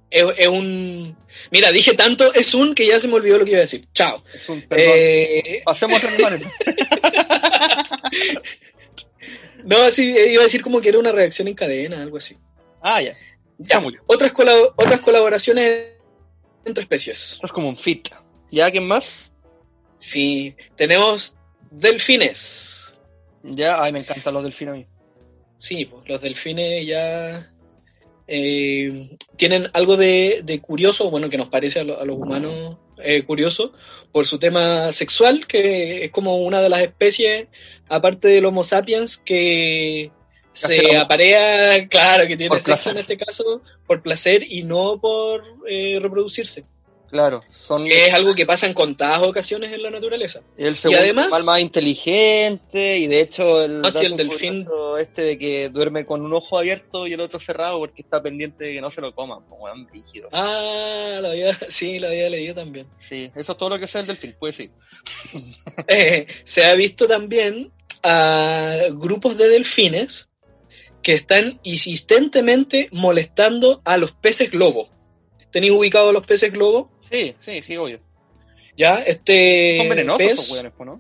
es, es un... Mira, dije tanto, es un que ya se me olvidó lo que iba a decir. Chao. Es un. Eh, Pasemos a no, sí, iba a decir como que era una reacción en cadena, algo así. Ah, ya. Ya, murió. otras, colab- otras colaboraciones entre especies. Esto es como un fit. ¿Ya quién más? Sí, tenemos delfines. Ya, ay, me encantan los delfines a mí. Sí, pues los delfines ya eh, tienen algo de, de curioso, bueno, que nos parece a, lo- a los humanos eh, curioso, por su tema sexual, que es como una de las especies, aparte del Homo sapiens, que se aparea, claro, que tiene Por sexo placer. en este caso, por placer y no por eh, reproducirse. Claro, son es algo que pasa en contadas ocasiones en la naturaleza. el segundo además- animal más inteligente y de hecho el, Ah, sí, el dato delfín. este de que duerme con un ojo abierto y el otro cerrado porque está pendiente de que no se lo coman, como un rígido. Ah, lo había, sí, lo había leído también. Sí, eso es todo lo que sé del delfín, pues sí. Eh, se ha visto también a grupos de delfines que están insistentemente molestando a los peces globo. ¿Tenéis ubicados los peces globo? Sí, sí, sí, obvio. Ya, este Son venenosos pez, po, ¿no?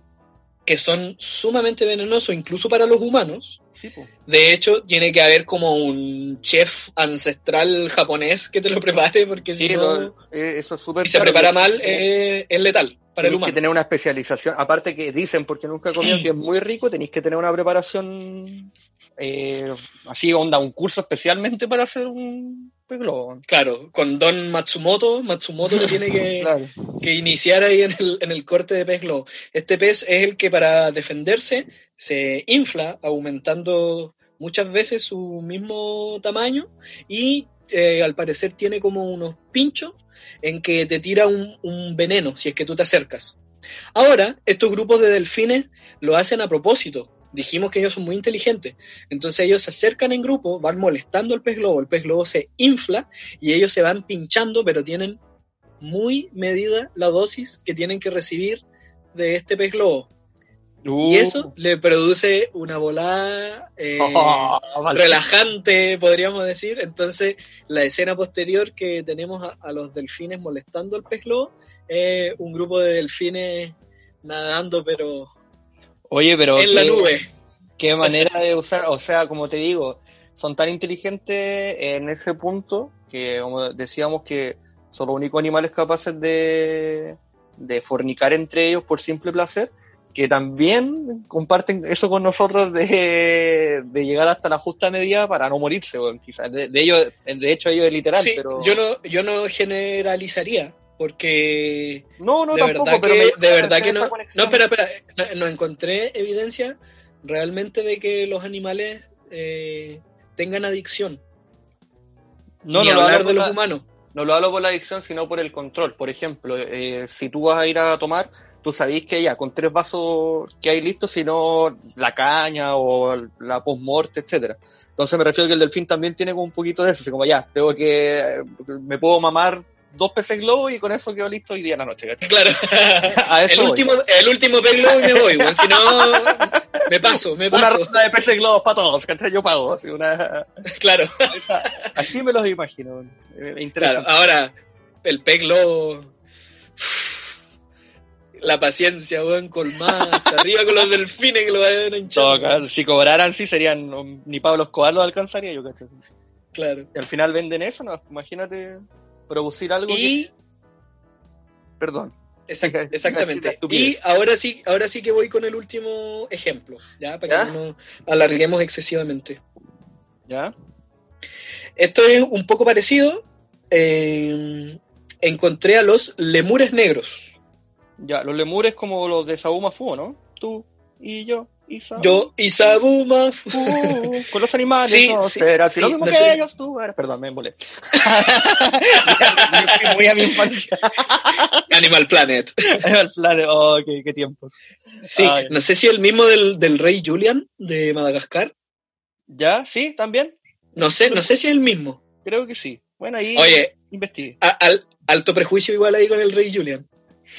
que son sumamente venenosos incluso para los humanos. Sí, pues. De hecho, tiene que haber como un chef ancestral japonés que te lo prepare, porque si Sí, no, lo- eh, eso es súper si se prepara mal, eh, es letal para el Tenéis que humano. tener una especialización, aparte que dicen, porque nunca he comido, que es muy rico, tenéis que tener una preparación eh, así, onda, un curso especialmente para hacer un globo. Claro, con Don Matsumoto, Matsumoto que tiene que, Claro. que iniciar ahí en el, en el corte de pez globo. Este pez es el que para defenderse se infla, aumentando muchas veces su mismo tamaño y eh, al parecer tiene como unos pinchos en que te tira un, un veneno si es que tú te acercas. Ahora, estos grupos de delfines lo hacen a propósito. Dijimos que ellos son muy inteligentes. Entonces ellos se acercan en grupo, van molestando al pez globo, el pez globo se infla y ellos se van pinchando, pero tienen muy medida la dosis que tienen que recibir de este pez globo. Uh. Y eso le produce una volada eh, Oh, mal- relajante, podríamos decir. Entonces, la escena posterior que tenemos a, a los delfines molestando al pez globo es un grupo de delfines nadando, pero Oye, pero en la qué- nube. qué manera de usar, o sea, como te digo, son tan inteligentes en ese punto que, como decíamos, que son los únicos animales capaces de, de fornicar entre ellos por simple placer, que también comparten eso con nosotros de, de llegar hasta la justa medida para no morirse, weón, quizás. De, de ellos, de hecho, ellos es literal, Sí, pero... yo no, yo no generalizaría, porque no, no, de tampoco, verdad pero que, me- de verdad que no. conexión. No, espera, espera. No, no encontré evidencia realmente de que los animales eh, tengan adicción. No, ni no lo hablar hablo de los la- humanos. No lo hablo por la adicción, sino por el control. Por ejemplo, eh, si tú vas a ir a tomar, tú sabés que ya con tres vasos que hay listos, sino la caña o la post-morte, etcétera. Entonces me refiero que el delfín también tiene como un poquito de eso, así como ya, tengo que, me puedo mamar dos peces globo y con eso quedo listo hoy día en la noche. ¿cachai? Claro. A eso el voy. último, el último pez globo y me voy, weón. Si no, me paso, me Una paso. ronda de peces globos para todos, ¿cachai? Yo pago, así una... Claro, así me los imagino. eh, claro. Ahora, el pez globo. La paciencia, weón, colmada. Hasta arriba con los delfines que lo vayan a hinchar. No, claro, si cobraran, sí serían, ni Pablo Escobar los alcanzaría, yo ¿cachai? Claro. Y al final venden eso, ¿no? Imagínate producir algo que... Y Perdón. Exact- exactamente. Y ahora sí, ahora sí que voy con el último ejemplo, ya para ¿Ya? que no alarguemos excesivamente. ¿Ya? Esto es un poco parecido. eh, encontré a los lemures negros. Ya, los lemures como los de Saúl Mafu, ¿no? Tú y yo Yo, Isabuma. Uh, con los animales, Sí, no sí, será sí, lo mismo no que sé. ellos, tú eres- Perdón, me embolé. Muy a mi infancia. Animal Planet. Al plan, oh, qué, qué tiempo. Sí, no sé si el mismo del, del rey Julian de Madagascar. ¿Ya? ¿Sí? ¿También? No sé, no sé si es el mismo. Creo que sí. Bueno, ahí Oye, investigué. al- alto prejuicio igual ahí con el rey Julian.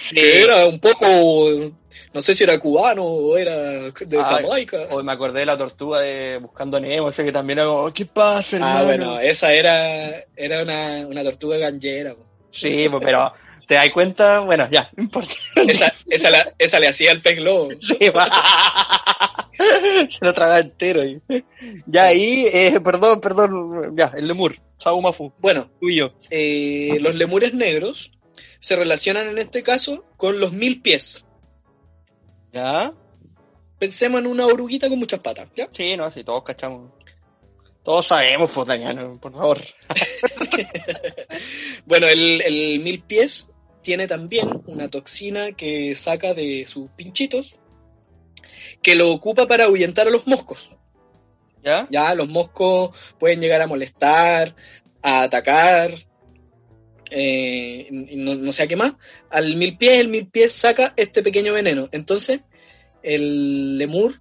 Sí. Que era un poco, no sé si era cubano o era de Ay, Jamaica. Hoy me acordé de la tortuga de Buscando a Nemo, ese que también era como, ¿qué pasa, Ah, bueno, esa era, era una, una tortuga ganllera. po. Sí, pues, pero te das cuenta, bueno, ya, no importa. Esa, esa, la- esa le hacía el pez globo. Sí. Se lo tragaba entero. y- Ya ahí, eh, perdón, perdón, ya, el lemur, Saumafu, Bueno, tuyo. eh, los lemures negros se relacionan en este caso con los mil pies. ¿Ya? Pensemos en una oruguita con muchas patas, ¿ya? Sí, no, sí, todos cachamos. Todos sabemos, pues, Daniel, por favor. Bueno, el, el mil pies tiene también una toxina que saca de sus pinchitos que lo ocupa para ahuyentar a los moscos. ¿Ya? Ya, los moscos pueden llegar a molestar, a atacar. Eh, no, no sé a qué más, al mil pies, el mil pies saca este pequeño veneno. Entonces, el lemur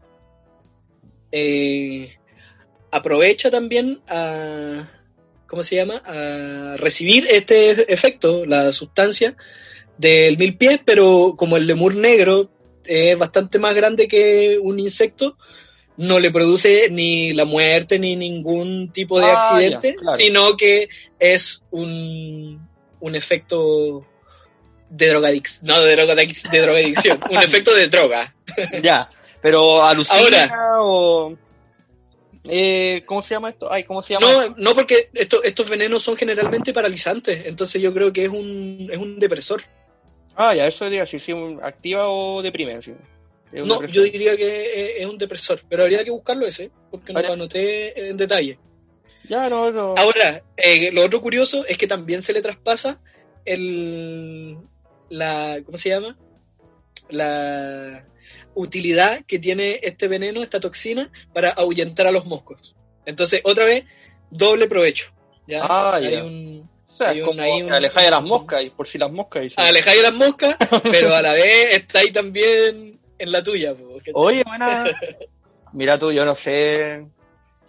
eh, aprovecha también a, ¿cómo se llama? A recibir este efecto, la sustancia del mil pies, pero como el lemur negro es bastante más grande que un insecto, no le produce ni la muerte ni ningún tipo de Ah, accidente, ya, claro. sino que es un, un efecto de drogadicción, no de, drogadicción, de drogadicción, un efecto de droga. Ya, pero alucina Ahora. o... Eh, ¿Cómo se llama esto? Ay, ¿cómo se llama? No, no porque esto- estos venenos son generalmente paralizantes, entonces yo creo que es un, es un depresor. Ah, ya, eso diría si sí, activa o deprime. sí. No, depresor. yo diría que es, es un depresor, pero habría que buscarlo ese, porque no lo anoté en detalle. Ya, no, eso... Ahora, eh, lo otro curioso es que también se le traspasa el la ¿cómo se llama? La utilidad que tiene este veneno, esta toxina, para ahuyentar a los moscos. Entonces, otra vez, doble provecho. ¿ya? Ah, Hay ya. un- O sea, hay un- como hay un- alejáis a las moscas, y por si las moscas. y sí. alejáis a las moscas, pero a la vez está ahí también en la tuya. po. Oye, buena. Mira tú, yo no sé.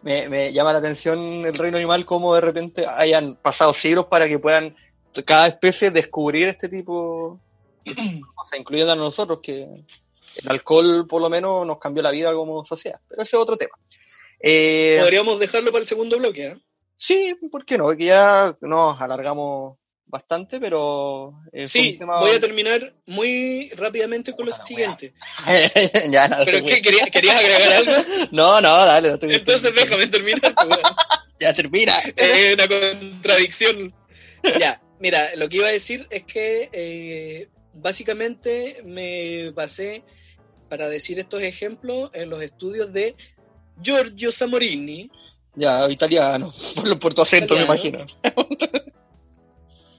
Me, me llama la atención el reino animal cómo de repente hayan pasado siglos para que puedan cada especie descubrir este tipo de cosas, incluyendo a nosotros, que el alcohol por lo menos nos cambió la vida como sociedad. Pero ese es otro tema. Eh, Podríamos dejarlo para el segundo bloque. ¿eh? sí, ¿por qué no? Que ya nos alargamos bastante, pero es Sí, tema... voy a terminar muy rápidamente con lo Puta la siguiente. ya, no, ¿Pero qué? ¿Querías, querías agregar algo? no, no, dale. no te- Entonces déjame terminar. pues, bueno. Ya termina. Es una contradicción. Ya, mira, lo que iba a decir es que eh, básicamente me basé para decir estos ejemplos en los estudios de Giorgio Samorini. Ya, italiano. Por, por tu acento, Italiano. me imagino.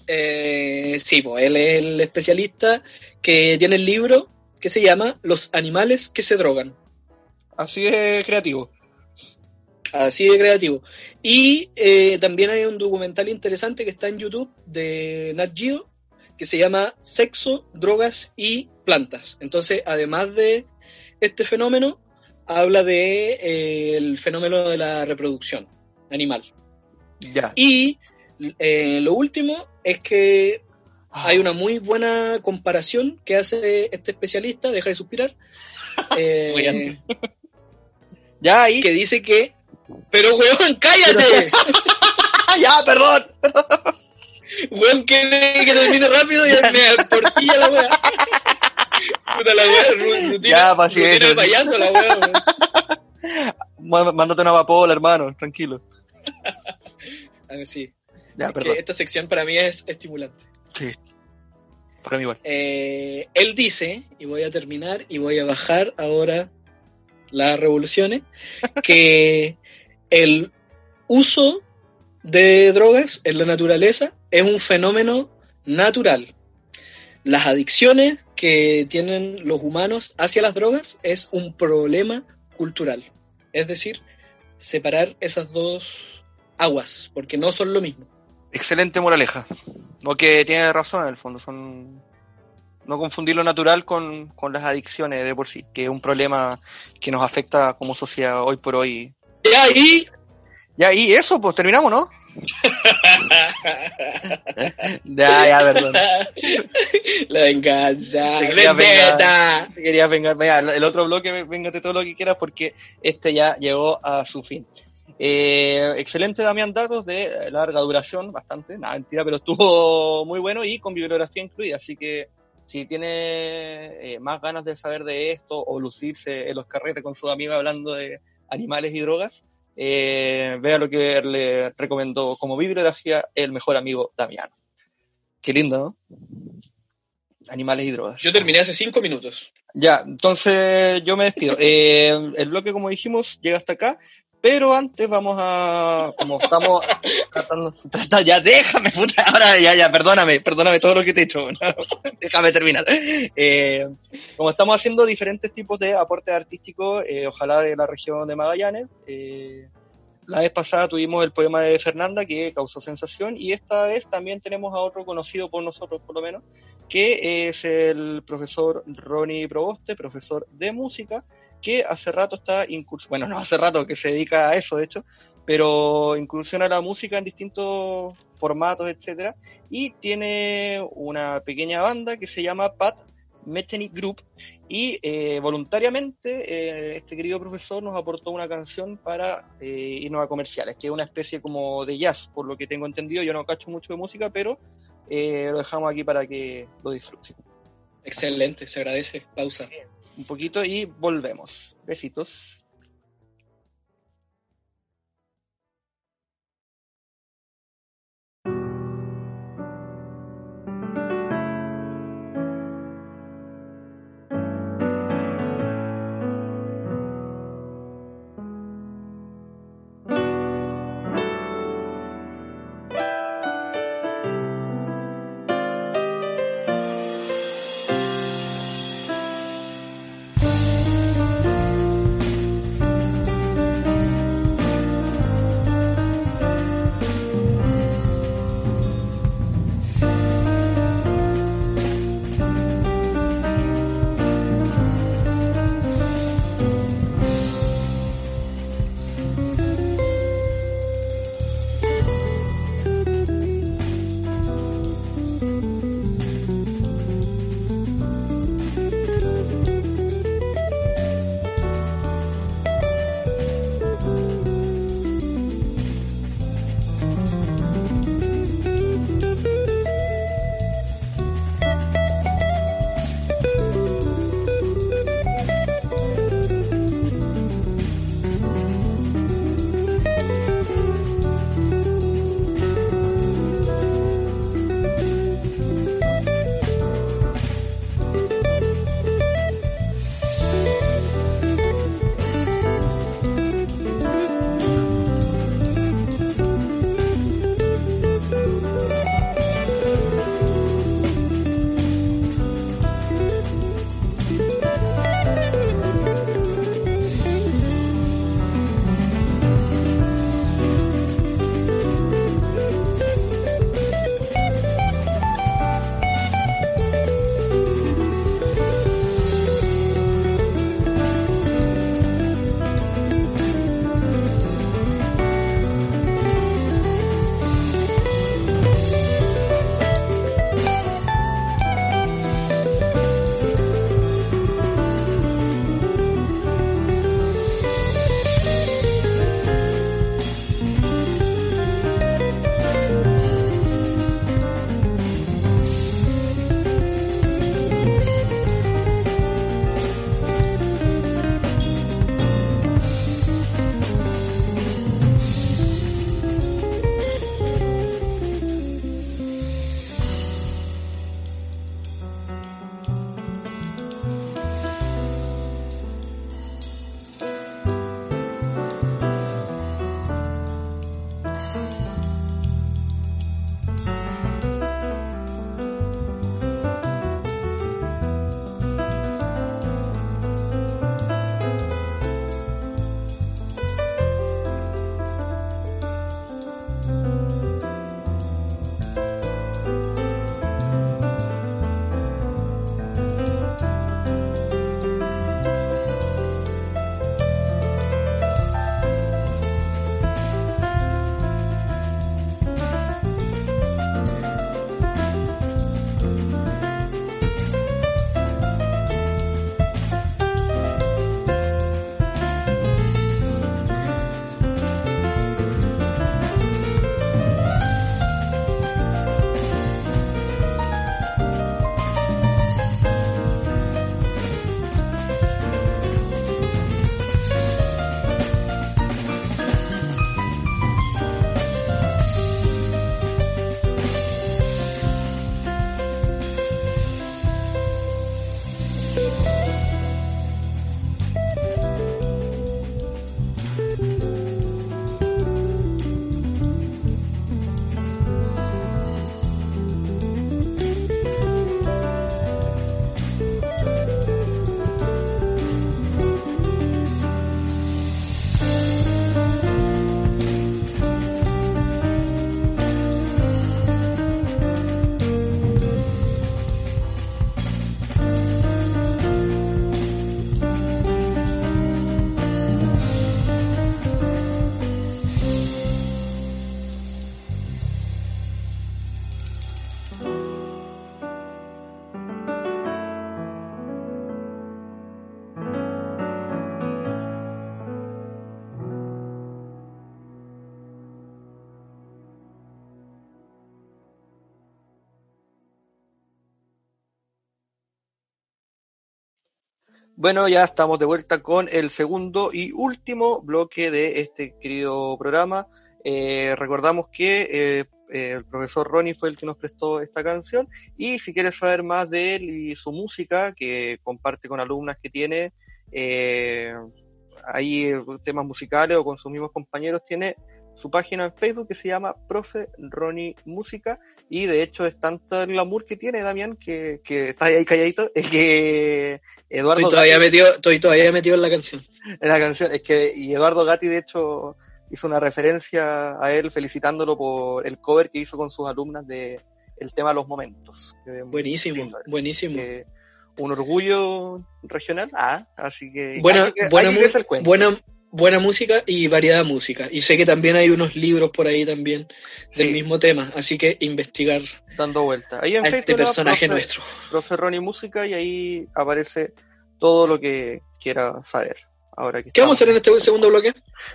Eh, sí, pues él es el especialista que tiene el libro que se llama Los animales que se drogan. Así de creativo. Así de creativo. Y eh, también hay un documental interesante que está en YouTube de Nat Geo que se llama Sexo, Drogas y Plantas. Entonces, además de este fenómeno, habla de eh, el fenómeno de la reproducción animal. Ya. Y eh, lo último es que Ah. hay una muy buena comparación que hace este especialista, deja de suspirar, eh, Muy bien. Ya ahí. que dice que, pero weón, cállate. ya, perdón. Weón, quiere que termine rápido y me portilla la weá. Puta la weá, ru- rutina, Ya, paciencia. rutina de payaso la weá. weón. Má- Mándate una vapola, hermano. Tranquilo. A ver, sí, Ya, es que esta sección para mí es estimulante. Sí. Para mí igual. Eh, él dice, y voy a terminar y voy a bajar ahora las revoluciones, que el uso de drogas en la naturaleza es un fenómeno natural. Las adicciones que tienen los humanos hacia las drogas es un problema cultural. Es decir, separar esas dos aguas, porque no son lo mismo. Excelente moraleja. No que tiene razón en el fondo. Son. No confundir lo natural con, con las adicciones de por sí, que es un problema que nos afecta como sociedad hoy por hoy. Y ahí Ya, y eso, pues terminamos, ¿no? Ya, ya, perdón. La venganza. Te quería. Te quería vengar, vea, el otro bloque, véngate todo lo que quieras porque este ya llegó a su fin. Eh, excelente Damián Datos de larga duración, bastante, nada mentira, pero estuvo muy bueno y con bibliografía incluida, así que si tiene eh, más ganas de saber de esto o lucirse en los carretes con su amiga hablando de animales y drogas, eh, vea lo que le recomendó como bibliografía el mejor amigo Damián. Qué lindo, ¿no? Animales y drogas. Yo terminé hace cinco minutos. Ya, entonces yo me despido. Eh, el bloque, como dijimos, llega hasta acá, pero antes vamos a, como estamos tratando, trata- ya déjame, puta, ahora ya, ya, perdóname, perdóname todo lo que te he hecho, no, déjame terminar. Eh, como estamos haciendo diferentes tipos de aportes artísticos, eh, ojalá de la región de Magallanes, eh, La vez pasada tuvimos el poema de Fernanda que causó sensación y esta vez también tenemos a otro conocido por nosotros por lo menos, que es el profesor Ronnie Proboste, profesor de música, que hace rato está incursionando, bueno, no hace rato que se dedica a eso de hecho, pero incursiona la música en distintos formatos, etcétera, y tiene una pequeña banda que se llama Pat Metheny Group, y eh, voluntariamente eh, este querido profesor nos aportó una canción para eh, irnos a comerciales, que es una especie como de jazz, por lo que tengo entendido. Yo no cacho mucho de música, pero lo dejamos aquí para que lo disfruten. Excelente, se agradece. Pausa. Un poquito y volvemos. Besitos. Bueno, ya estamos de vuelta con el segundo y último bloque de este querido programa. Eh, recordamos que eh, eh, el profesor Ronnie fue el que nos prestó esta canción y si quieres saber más de él y su música, que comparte con alumnas que tiene, eh, ahí temas musicales o con sus mismos compañeros, tiene su página en Facebook que se llama Profe Ronnie Música y de hecho es tanto el glamour que tiene Damián que, que está ahí calladito, es que Eduardo Estoy todavía, Gatti- metido, estoy todavía metido en la canción. en la canción, es que y Eduardo Gatti de hecho hizo una referencia a él felicitándolo por el cover que hizo con sus alumnas de el tema Los Momentos. Buenísimo, buenísimo. eh, un orgullo regional, ah, así que buena, cuento. buena, buena música y variada música. Y sé que también hay unos libros por ahí también del Sí. mismo tema, así que investigar dando vuelta. Ahí en a este personaje Profe- nuestro. Profe Ronnie Música y ahí aparece todo lo que quiera saber. Ahora que ¿Qué vamos a hacer en este segundo bloque?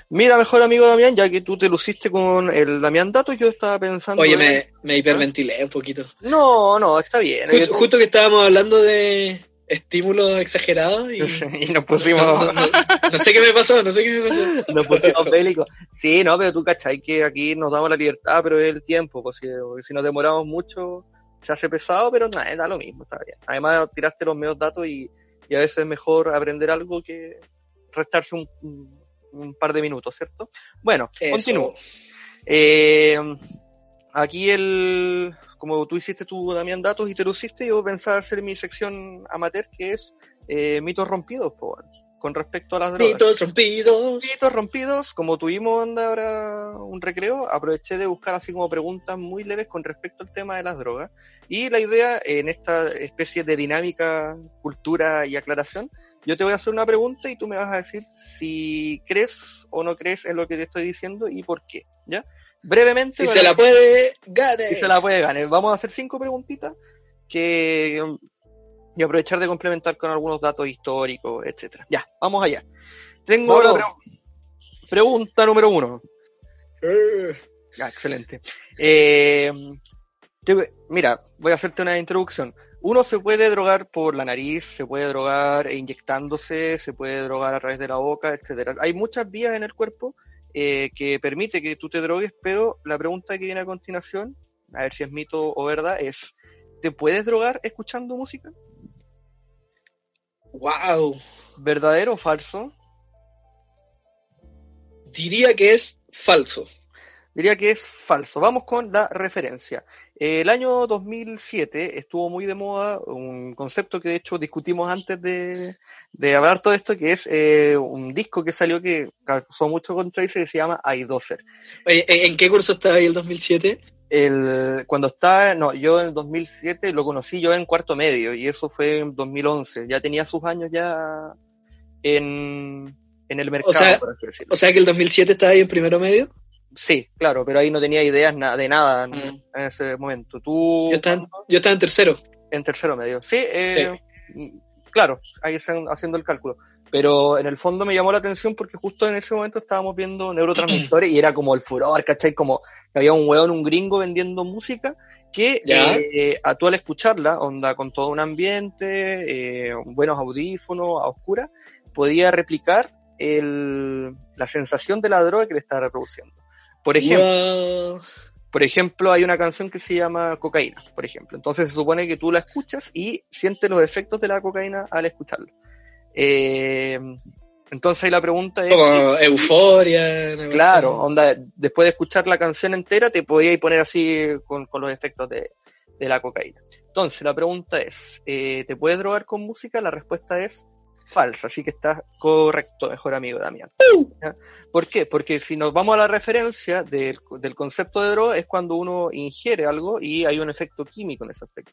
Mira, mejor amigo Damián, ya que tú te luciste con el Damián Datos, yo estaba pensando. Oye, en- me, me hiperventilé un poquito. No, no, está bien. Justo, justo que estábamos hablando de estímulos exagerados y y nos pusimos, no, no- no- no sé qué me pasó, no sé qué me pasó. nos pusimos bélicos. Sí, no, pero tú cachai que aquí nos damos la libertad, pero es el tiempo, pues, si, si nos demoramos mucho se hace pesado, pero nada, da lo mismo, está bien. Además, tiraste los medios datos y, y a veces es mejor aprender algo que restarse un, un- un par de minutos, ¿cierto? Bueno, continúo. Eh, aquí el, como tú hiciste tu Damián Datos y te luciste, yo pensaba hacer mi sección amateur que es eh, mitos rompidos, po, weón, con respecto a las drogas. Mitos rompidos. Mitos rompidos, como tuvimos onda ahora un recreo, aproveché de buscar así como preguntas muy leves con respecto al tema de las drogas. Y la idea, en esta especie de dinámica, cultura y aclaración, yo te voy a hacer una pregunta y tú me vas a decir si crees o no crees en lo que te estoy diciendo y por qué, ¿ya? Brevemente, Si se la puede, gane. si se la puede ganar. Vamos a hacer cinco preguntitas que y aprovechar de complementar con algunos datos históricos, etcétera. Ya, vamos allá. Tengo Vamos. la pre- pregunta número uno. Eh, excelente. Eh, te- mira, voy a hacerte una introducción. Uno se puede drogar por la nariz, se puede drogar inyectándose, se puede drogar a través de la boca, etcétera. Hay muchas vías en el cuerpo eh, que permite que tú te drogues, pero la pregunta que viene a continuación, a ver si es mito o verdad, es ¿te puedes drogar escuchando música? Wow. ¿Verdadero o falso? Diría que es falso. Diría que es falso. Vamos con la referencia. El año 2007 estuvo muy de moda un concepto que de hecho discutimos antes de, de hablar todo esto, que es eh, un disco que salió que causó mucho controversia que se llama. Oye, ¿en qué curso estaba ahí el 2007? El, cuando estaba, no, yo en el 2007 lo conocí yo en cuarto medio y eso fue en 2011. Ya tenía sus años ya en, en el mercado, sea, por así decirlo. O sea que el 2007 estaba ahí en primero medio. Sí, claro, pero ahí no tenía ideas de nada en, Ah. en ese momento. Tú, Yo estaba, en- yo estaba en tercero. en tercero medio. Sí, eh, mm, claro, ahí están haciendo el cálculo. Pero en el fondo me llamó la atención porque justo en ese momento estábamos viendo neurotransmisores y era como el furor, ¿cachai? Como que había un hueón, un gringo vendiendo música que eh, a tú al escucharla, onda con todo un ambiente, eh, buenos audífonos, a oscura, podía replicar el, la sensación de la droga que le estaba reproduciendo. Por ejemplo, Wow. por ejemplo, hay una canción que se llama Cocaína, por ejemplo. Entonces se supone que tú la escuchas y sientes los efectos de la cocaína al escucharlo. Eh, entonces ahí la pregunta es, Como euforia. claro, onda, después de escuchar la canción entera te podías poner así con, con los efectos de, de la cocaína. Entonces la pregunta es, eh, ¿te puedes drogar con música? La respuesta es falsa, así que está correcto, mejor amigo Damián. ¿Ya? ¿Por qué? Porque si nos vamos a la referencia del, del concepto de droga es cuando uno ingiere algo y hay un efecto químico en ese aspecto.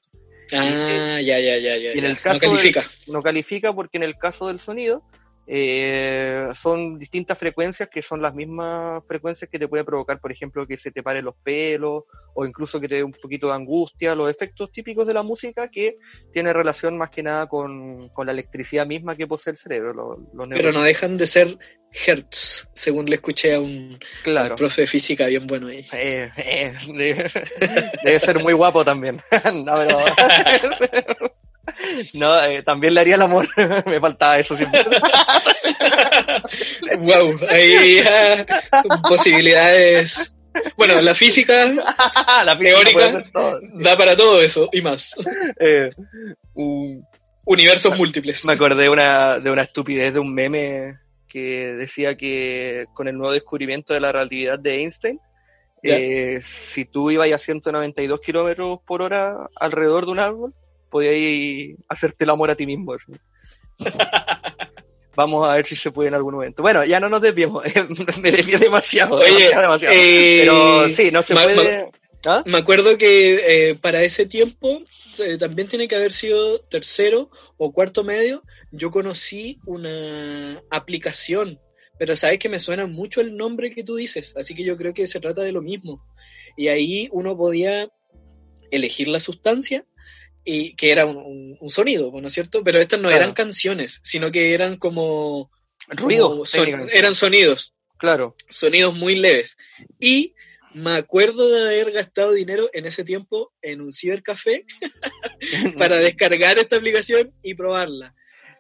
Ah, ya, ya, ya, ya. Y en ya. el caso no califica. No califica porque en el caso del sonido eh, son distintas frecuencias que son las mismas frecuencias que te puede provocar, por ejemplo, que se te paren los pelos o incluso que te dé un poquito de angustia, los efectos típicos de la música que tiene relación más que nada con, con la electricidad misma que posee el cerebro. Los, los Pero no dejan de ser hertz, según le escuché a un claro. profe de física bien bueno ahí. Eh, eh, debe, debe ser muy guapo también. No, pero- No, eh, también le haría el amor. Me faltaba eso siempre. wow, ahí ya, posibilidades. Bueno, la física la Teórica. da para todo eso y más. Eh, un- Universos múltiples. me acordé de una, de una estupidez de un meme que decía que con el nuevo descubrimiento de la relatividad de Einstein, eh, si tú ibas a 192 kilómetros por hora alrededor de un árbol, podías hacerte el amor a ti mismo. Vamos a ver si se puede en algún momento. Bueno, ya no nos desviemos. me desvié demasiado. Oye, demasiado, demasiado. eh, Pero sí, no se ma- puede. ¿Ah? Me acuerdo que eh, para ese tiempo eh, también tiene que haber sido tercero o cuarto medio. Yo conocí una aplicación, pero sabes que me suena mucho el nombre que tú dices, así que yo creo que se trata de lo mismo. Y ahí uno podía elegir la sustancia y que era un, un- un sonido, ¿no es cierto? Pero estas no Claro. eran canciones, sino que eran como, Ruido. como son- técnicamente. eran sonidos Claro. sonidos muy leves. Y me acuerdo de haber gastado dinero en ese tiempo en un cibercafé para descargar esta aplicación y probarla.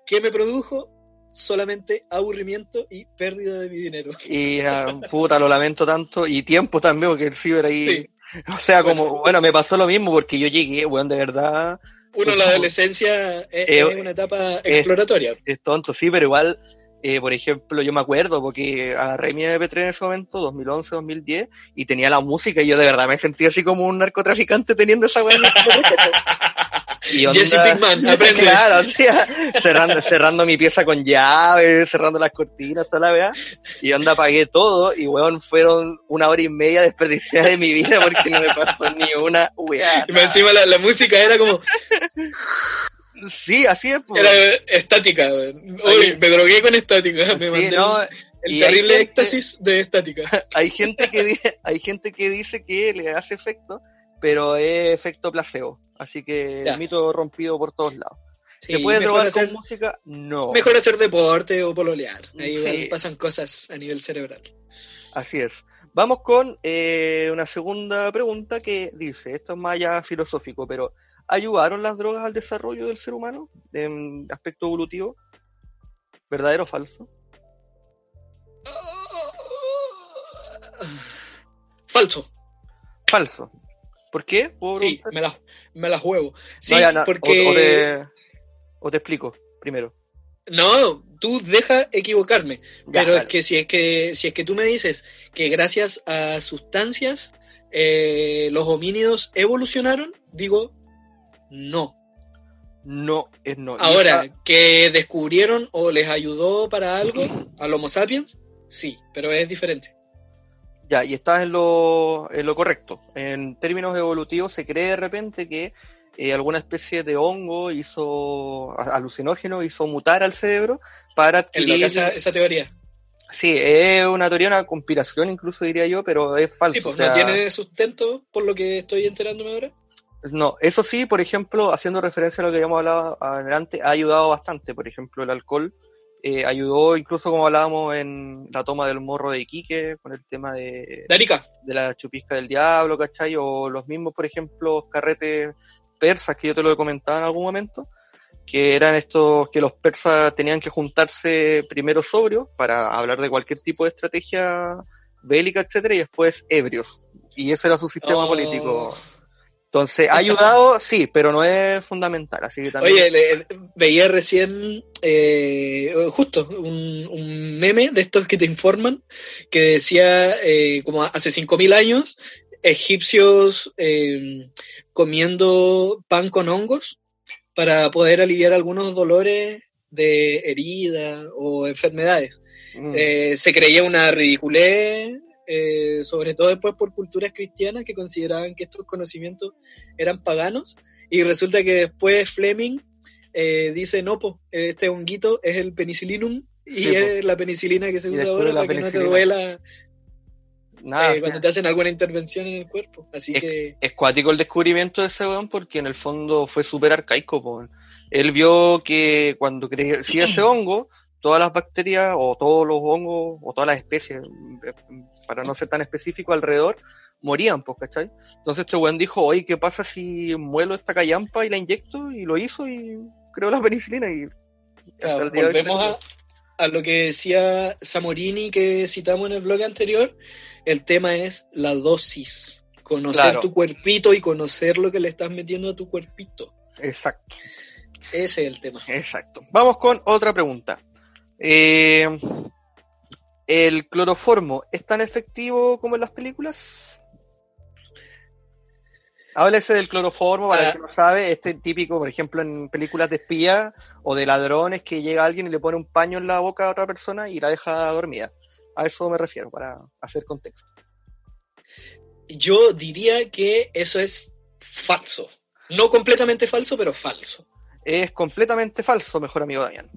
¿Qué me produjo? Solamente aburrimiento y pérdida de mi dinero. Y ah, puta, lo lamento tanto. Y tiempo también, porque el ciber ahí. Sí. O sea, como, Bueno. me pasó lo mismo porque yo llegué, weón, de verdad, Uno, la adolescencia es, Eh, es una etapa exploratoria. es tonto, sí, pero igual, eh, por ejemplo, yo me acuerdo porque agarré mi MP3 en ese momento, 2011, 2010, y tenía la música y yo de verdad me sentía así como un narcotraficante teniendo esa weá. en el MP3. Y onda- Jesse Pinkman, aprende. Claro, sea, cerrando, cerrando mi pieza con llave, cerrando las cortinas, toda la weá. Y onda apagué todo y weón, fueron una hora y media desperdiciada de mi vida porque no me pasó ni una weá. Y encima la, la música era como, Sí, así es. pues. era estática. Uy, me drogué con estática. Me Sí, mandé no, el terrible gente- éxtasis de estática. hay gente que hay gente que dice que le hace efecto, pero es efecto placebo. Así que Ya. mito rompido por todos lados. Sí, ¿Se puede drogar hacer- con música? No. Mejor hacer deporte o pololear. Ahí Sí. pasan cosas a nivel cerebral. Así es. Vamos con eh, una segunda pregunta que dice, esto es más allá filosófico, pero ¿ayudaron las drogas al desarrollo del ser humano en aspecto evolutivo? ¿Verdadero o falso? Falso. Falso. ¿Por qué? ¿Puedo Sí, me la, me la juego. Sí, No, ya, no, o- porque... o, te, o te explico primero. No, tú deja equivocarme. Ya, pero es que si es que si es que tú me dices que gracias a sustancias eh, los homínidos evolucionaron, digo no. No, es no. Ahora, esta- que descubrieron o les ayudó para algo al Homo sapiens, sí, pero es diferente. Ya, y estás en lo, en lo correcto. En términos evolutivos se cree de repente que eh, alguna especie de hongo hizo, alucinógeno hizo mutar al cerebro para En adquirir... lo que esa, esa teoría. Sí, es una teoría, una conspiración incluso diría yo, pero es falso. Sí, pues, o sea, no tiene sustento por lo que estoy enterándome ahora. No, eso sí, por ejemplo, haciendo referencia a lo que habíamos hablado adelante, ha ayudado bastante. Por ejemplo, el alcohol eh, ayudó, incluso como hablábamos en la toma del morro de Iquique, con el tema de, Darica, de la chupisca del diablo, ¿cachai? O los mismos, por ejemplo, carretes persas que yo te lo he comentado en algún momento, que eran estos que los persas tenían que juntarse primero sobrios para hablar de cualquier tipo de estrategia bélica, etcétera, y después ebrios. Y ese era su sistema Oh. político. Entonces, ha ayudado, sí, pero no es fundamental. Así que también. Oye, le- veía recién eh, justo un, un meme de estos que te informan que decía eh, como hace 5.000 años egipcios eh, comiendo pan con hongos para poder aliviar algunos dolores de herida o enfermedades. mm, Eh, se creía una ridiculez, eh, sobre todo después por culturas cristianas que consideraban que estos conocimientos eran paganos, y resulta que después Fleming eh, dice, no, po, este honguito es el penicilinum, y Sí, po. es la penicilina que se usa ahora para que no te penicilina. duela nada, eh, cuando te hacen alguna intervención en el cuerpo. Así Es- que... es cuático el descubrimiento de ese weón porque en el fondo fue súper arcaico. po. Él vio que cuando crecía ese hongo, todas las bacterias o todos los hongos o todas las especies, para no ser tan específico alrededor, morían, pues, ¿cachai? Entonces este weón dijo, oye, ¿qué pasa si muelo esta callampa y la inyecto? Y lo hizo y creó la penicilina y... Claro, volvemos a, a lo que decía Samorini que citamos en el blog anterior, el tema es la dosis, conocer Claro. tu cuerpito y conocer lo que le estás metiendo a tu cuerpito. Exacto. Ese es el tema. Exacto. Vamos con otra pregunta. Eh, ¿El cloroformo es tan efectivo como en las películas? Háblese del cloroformo, para Ah. el que no sabe, este típico, por ejemplo, en películas de espía o de ladrones que llega alguien y le pone un paño en la boca a otra persona y la deja dormida. A eso me refiero, para hacer contexto. Yo diría que eso es falso. No completamente falso, pero falso. Es completamente falso, mejor amigo Damián.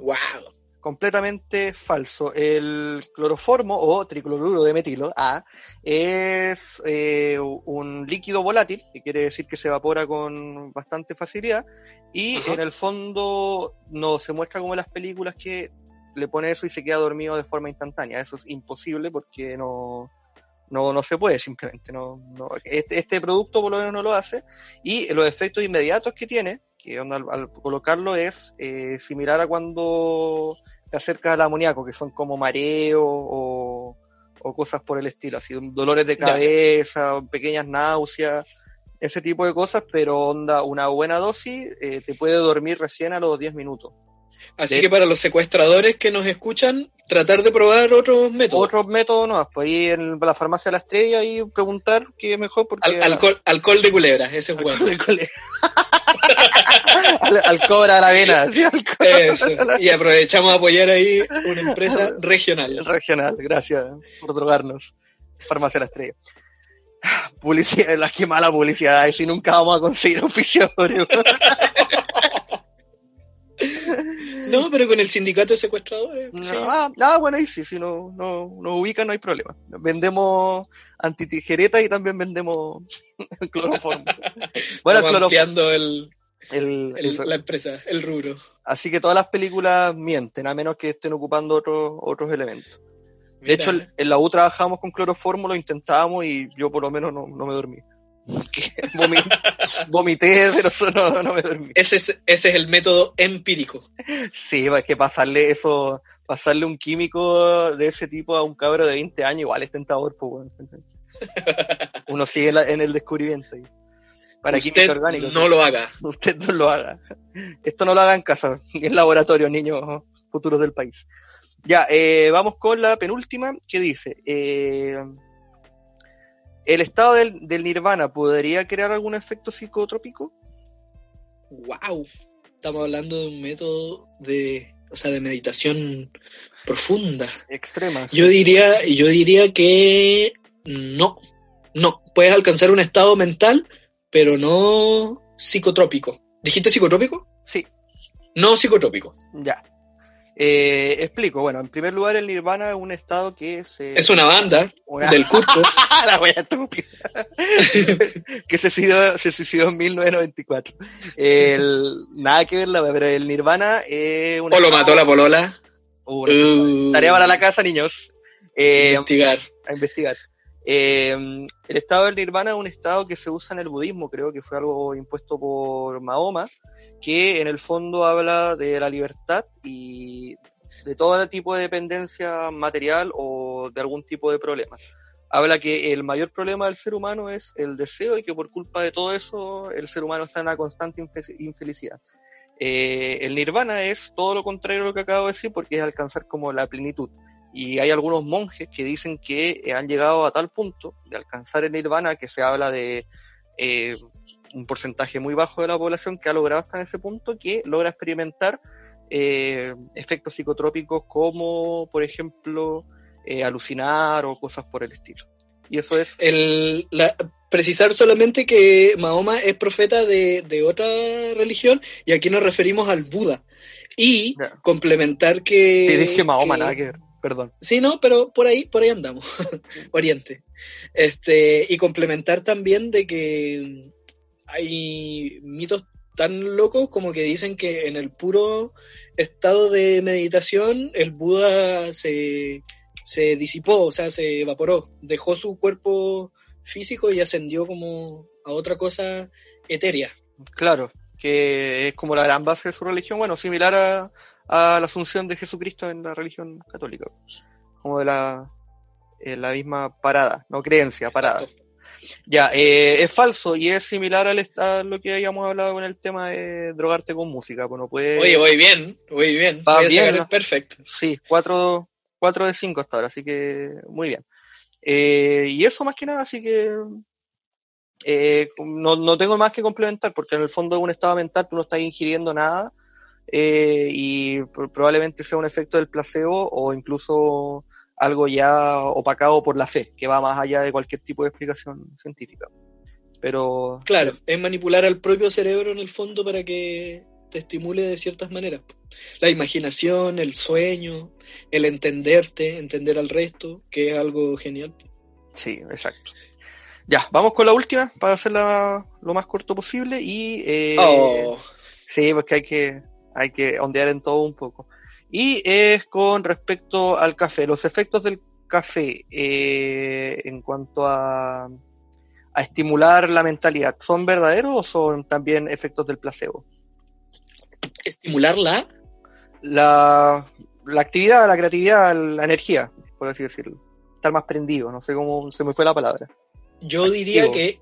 Wow. Completamente falso. El cloroformo o tricloruro de metilo A es eh, un líquido volátil, que quiere decir que se evapora con bastante facilidad, y Ajá. en el fondo no se muestra como en las películas que le pone eso y se queda dormido de forma instantánea. Eso es imposible porque no, no, no se puede simplemente. No, no- este, este producto por lo menos no lo hace. Y los efectos inmediatos que tiene, que al, al colocarlo es eh, similar a cuando te acercas al amoníaco, que son como mareo o, o cosas por el estilo, así dolores de Ya. cabeza, pequeñas náuseas, ese tipo de cosas, pero onda, una buena dosis eh, te puede dormir recién a los 10 minutos. Así De- que para los secuestradores que nos escuchan, tratar de probar otros métodos. Otros métodos no, pues ahí en la farmacia de la estrella y preguntar qué es mejor porque Al- alcohol, alcohol de culebra, ese es bueno. al, al cobra a la vena, ¿sí? Al cobra Eso. la- Y aprovechamos a apoyar ahí una empresa regional. regional, gracias por drogarnos. Farmacia de la estrella. Publicidad, la que mala publicidad, si nunca vamos a conseguir auspiciadores. No, pero con el sindicato de secuestradores. No, sí. ah, ah, bueno, ahí sí, si no, no, nos ubican no hay problema. Vendemos antitijeretas y también vendemos cloroformo. Bueno, cloroformo. el, el- el- eso. la empresa, el rubro. Así que todas las películas mienten, a menos que estén ocupando otros otros elementos. De hecho, en, la U trabajamos con cloroformo, lo intentábamos y yo por lo menos no, no me dormí. Vomité, pero eso no, no me dormí. ese, es, ese es el método empírico. Sí, es que pasarle eso, pasarle un químico de ese tipo a un cabro de 20 años, igual es tentador, pues, bueno. Uno sigue en el descubrimiento. Para Usted orgánica. no lo haga. Usted no lo haga. Esto no lo haga en casa, en laboratorio, niños futuros del país. Ya, eh, vamos con la penúltima que dice, eh, ¿el estado del, del nirvana podría crear algún efecto psicotrópico? Wow. Estamos hablando de un método de, o sea, de meditación profunda. Extremas. Yo diría, yo diría que no. No. Puedes alcanzar un estado mental, pero no psicotrópico. ¿Dijiste psicotrópico? Sí, No psicotrópico. ya. Eh, explico, bueno, en primer lugar el nirvana es un estado que se... Es una banda una- del Cusco. la wea estúpida. que se suicidó, se suicidó en 1994. El, nada que ver, pero el Nirvana es un O lo mató la polola. Uh, Tarea para la casa, niños. Eh, investigar. a investigar. Eh, el estado del Nirvana es un estado que se usa en el budismo, creo que fue algo impuesto por Mahoma, que en el fondo habla de la libertad y de todo tipo de dependencia material o de algún tipo de problema. Habla que el mayor problema del ser humano es el deseo y que por culpa de todo eso el ser humano está en una constante infe- infelicidad. Eh, el nirvana es todo lo contrario a lo que acabo de decir porque es alcanzar como la plenitud. Y hay algunos monjes que dicen que eh, han llegado a tal punto de alcanzar el nirvana que se habla de eh, un porcentaje muy bajo de la población que ha logrado hasta ese punto que logra experimentar eh, efectos psicotrópicos como, por ejemplo, eh, alucinar o cosas por el estilo. Y eso es El, la- precisar solamente que Mahoma es profeta de, de otra religión y aquí nos referimos al Buda. Y complementar que... Te dije Mahoma, que- nada que ver, perdón. Sí, no, pero por ahí, por ahí andamos. Oriente. Este, y complementar también de que hay mitos tan locos como que dicen que en el puro estado de meditación el Buda se, se disipó, o sea, se evaporó, dejó su cuerpo físico y ascendió como a otra cosa etérea. Claro, que es como la gran base de su religión, bueno, similar a, a la asunción de Jesucristo en la religión católica, como de la, eh, la misma parada, no creencia, parada. Exacto. Ya, eh, es falso y es similar al, a lo que habíamos hablado con el tema de drogarte con música. Pues no puede, Oye, voy bien, voy bien. Va voy a bien, sacar ¿no? el perfecto. Sí, 4 cuatro de 5 hasta ahora, así que muy bien. Eh, y eso más que nada, así que eh, no, no tengo más que complementar, porque en el fondo es un estado mental, tú no estás ingiriendo nada eh, y pr- probablemente sea un efecto del placebo o incluso algo ya opacado por la fe, que va más allá de cualquier tipo de explicación científica. Pero Claro, es manipular al propio cerebro en el fondo para que te estimule de ciertas maneras. La imaginación, el sueño, el entenderte, entender al resto, que es algo genial. Sí, exacto. Ya, vamos con la última para hacerla lo más corto posible y eh, Oh, sí, porque hay que hay que ondear en todo un poco. Y es con respecto al café, los efectos del café eh, en cuanto a, a estimular la mentalidad, ¿son verdaderos o son también efectos del placebo? estimularla. La, la actividad, la creatividad, la energía, por así decirlo. Estar más prendido, no sé cómo se me fue la palabra. Yo diría que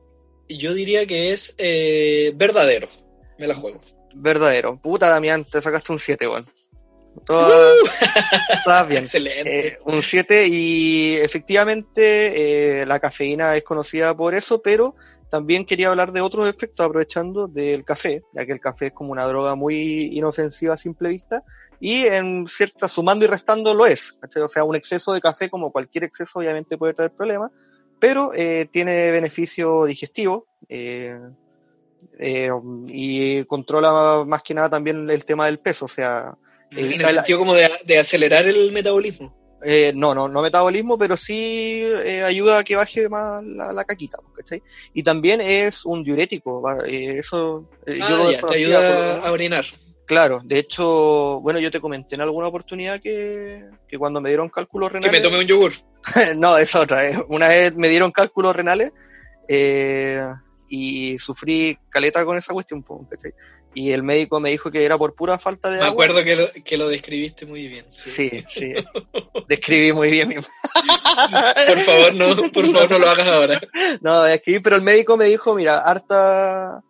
yo diría que es eh, verdadero. Me la juego. Verdadero. Puta, Damián, te sacaste un 7, weón. Todas, todas bien. Excelente. Eh, un 7 y efectivamente eh, la cafeína es conocida por eso, pero también quería hablar de otros efectos aprovechando del café, ya que el café es como una droga muy inofensiva a simple vista y en cierta sumando y restando lo es. O sea, un exceso de café como cualquier exceso obviamente puede traer problemas, pero eh, tiene beneficio digestivo eh, eh, y controla más que nada también el tema del peso, o sea, en el la- sentido como de, de acelerar el metabolismo. eh, no, no, no metabolismo, pero sí eh, ayuda a que baje más la, la caquita, ¿cachai? Y también es un diurético, eh, eso Ah, yo ya, te por ayuda a orinar. Claro, de hecho, bueno, yo te comenté en alguna oportunidad que, que cuando me dieron cálculos Que renales... me tome un yogur. no, es otra. Una vez me dieron cálculos renales eh, y sufrí caleta con esa cuestión, ¿cachai? Y el médico me dijo que era por pura falta de Me agua. acuerdo que lo, que lo describiste muy bien. sí. Sí, sí. Describí muy bien mi Por favor, no, por favor, no lo hagas ahora. No, escribí, pero el médico me dijo, mira, harta,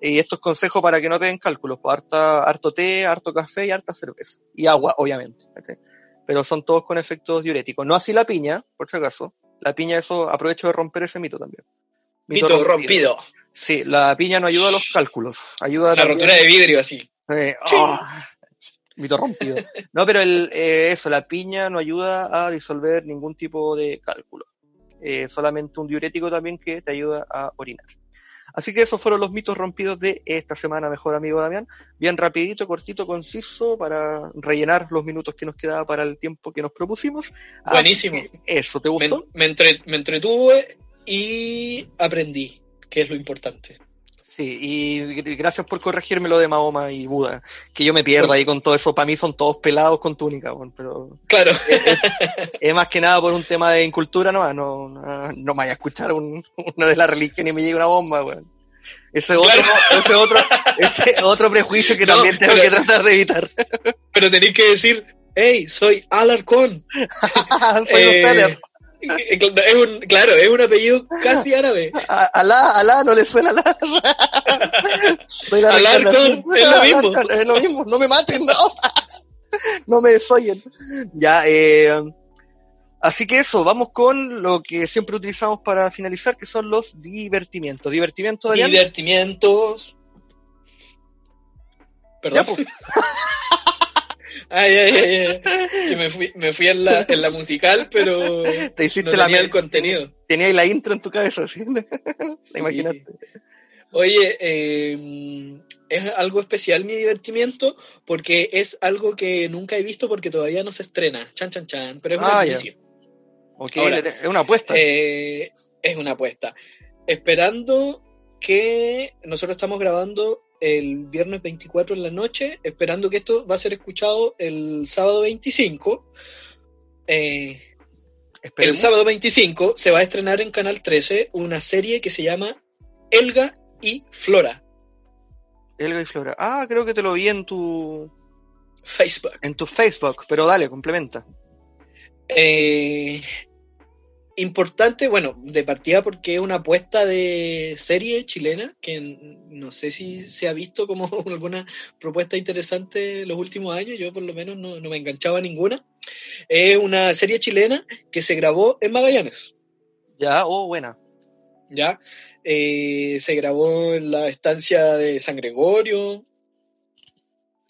y estos consejos para que no te den cálculos, pues harta, harto té, harto café y harta cerveza. Y agua, obviamente. ¿cachai? Pero son todos con efectos diuréticos. No así la piña, por si acaso. La piña, eso, aprovecho de romper ese mito también. Mito rompido. Sí, la piña no ayuda a los cálculos. Ayuda La también- rotura de vidrio así. Eh, Sí. oh, mito rompido. No, pero el, eh, eso, la piña no ayuda a disolver ningún tipo de cálculo. Eh, solamente un diurético también que te ayuda a orinar. Así que esos fueron los mitos rompidos de esta semana, mejor amigo Damián. Bien rapidito, cortito, conciso, para rellenar los minutos que nos quedaba para el tiempo que nos propusimos. Así Buenísimo. Eso, ¿te Me, gustó? me entre- me entretuve y aprendí, que es lo importante. Sí, y gr- gracias por corregirme lo de Mahoma y Buda, que yo me pierdo ahí con todo eso. Para mí son todos pelados con túnica, bueno, pero Claro, es más que nada por un tema de incultura, no, no, no, no me vaya a escuchar un, uno de la religión y me llegue una bomba, weón. Ese otro, ese otro, ese otro prejuicio que No, también tengo pero- que tratar de evitar. pero tenéis que decir, hey, soy Alarcón. Soy un Feller. Es un, claro, es un apellido casi árabe. A- Alá, Alá no le suena la Alarcón, es lo mismo. Alarcón, Es lo mismo, no me maten, no. No me desoyen. Ya, eh, así que eso, vamos con lo que siempre utilizamos para finalizar, que son los divertimientos. Divertimiento, Daniel. Divertimientos. Perdón. Ya, pues. Ay, ay, ay, ay. Que me fui, me fui en, la, en la musical, pero Te hiciste no la tenía el contenido. Tenías la intro en tu cabeza, ¿sí? Sí. ¿Te imaginaste? Oye, eh, es algo especial mi divertimiento porque es algo que nunca he visto porque todavía no se estrena. Chan, chan, chan. Pero es una Ah, ya. primicia. Ok, Ahora, es una apuesta. Eh, es una apuesta. Esperando que nosotros estamos grabando el viernes 24 en la noche, esperando que esto va a ser escuchado el sábado 25. Eh, El sábado 25 se va a estrenar en Canal 13 una serie que se llama Elga y Flora. Elga y Flora. Ah, creo que te lo vi en tu Facebook. en tu Facebook, pero dale, complementa. Eh, importante, bueno, de partida porque es una apuesta de serie chilena que no sé si se ha visto como alguna propuesta interesante los últimos años, yo por lo menos no, no me enganchaba a ninguna. Es una serie chilena que se grabó en Magallanes, Ya, oh, buena. ¿ya? Eh, se grabó en la estancia de San Gregorio.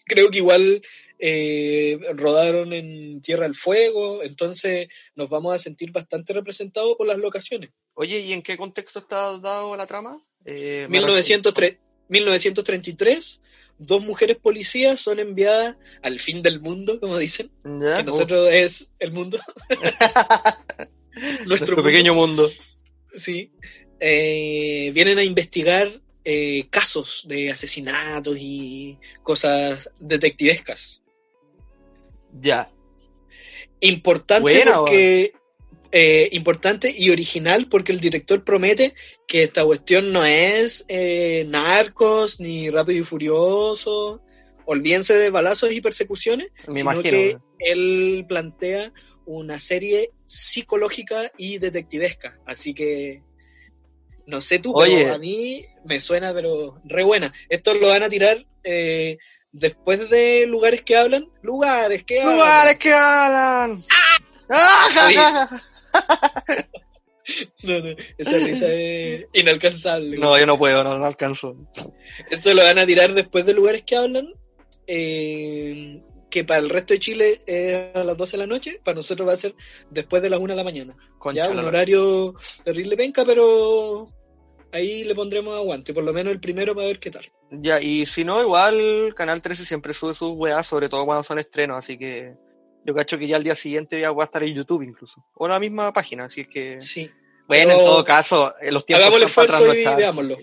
Creo que igual eh, rodaron en Tierra del Fuego, entonces nos vamos a sentir bastante representados por las locaciones. Oye, ¿y en qué contexto está dado la trama? Eh, me 1903 1933, dos mujeres policías son enviadas al fin del mundo, como dicen, Ya, que nosotros es el mundo, nuestro, nuestro mundo, pequeño mundo. sí, Eh, vienen a investigar eh, casos de asesinatos y cosas detectivescas. Ya. Importante Buena, porque eh, importante y original porque el director promete que esta cuestión no es eh, narcos ni rápido y furioso. Olvídense de balazos y persecuciones, Me sino imagino. que él plantea una serie psicológica y detectivesca. Así que no sé tú, Oye. pero a mí me suena pero re buena. Esto lo van a tirar eh, después de lugares que hablan, lugares que hablan. ¡Lugares que hablan! ¡Ah! No, no, esa risa es inalcanzable. No, yo no puedo, no, no alcanzo. Esto lo van a tirar después de lugares que hablan, eh, que para el resto de Chile es a las 12 de la noche, para nosotros va a ser después de las 1 de la mañana. Concha ya, un la- horario terrible penca, pero ahí le pondremos aguante, por lo menos el primero para ver qué tal. Ya, y si no, igual Canal 13 siempre sube sus weas, sobre todo cuando son estrenos, así que yo cacho que ya al día siguiente ya voy a estar en YouTube incluso. O en la misma página, así que... Sí. Bueno, Pero en todo caso, eh, los tiempos Hagamos el están para atrás, no echar. veámoslo.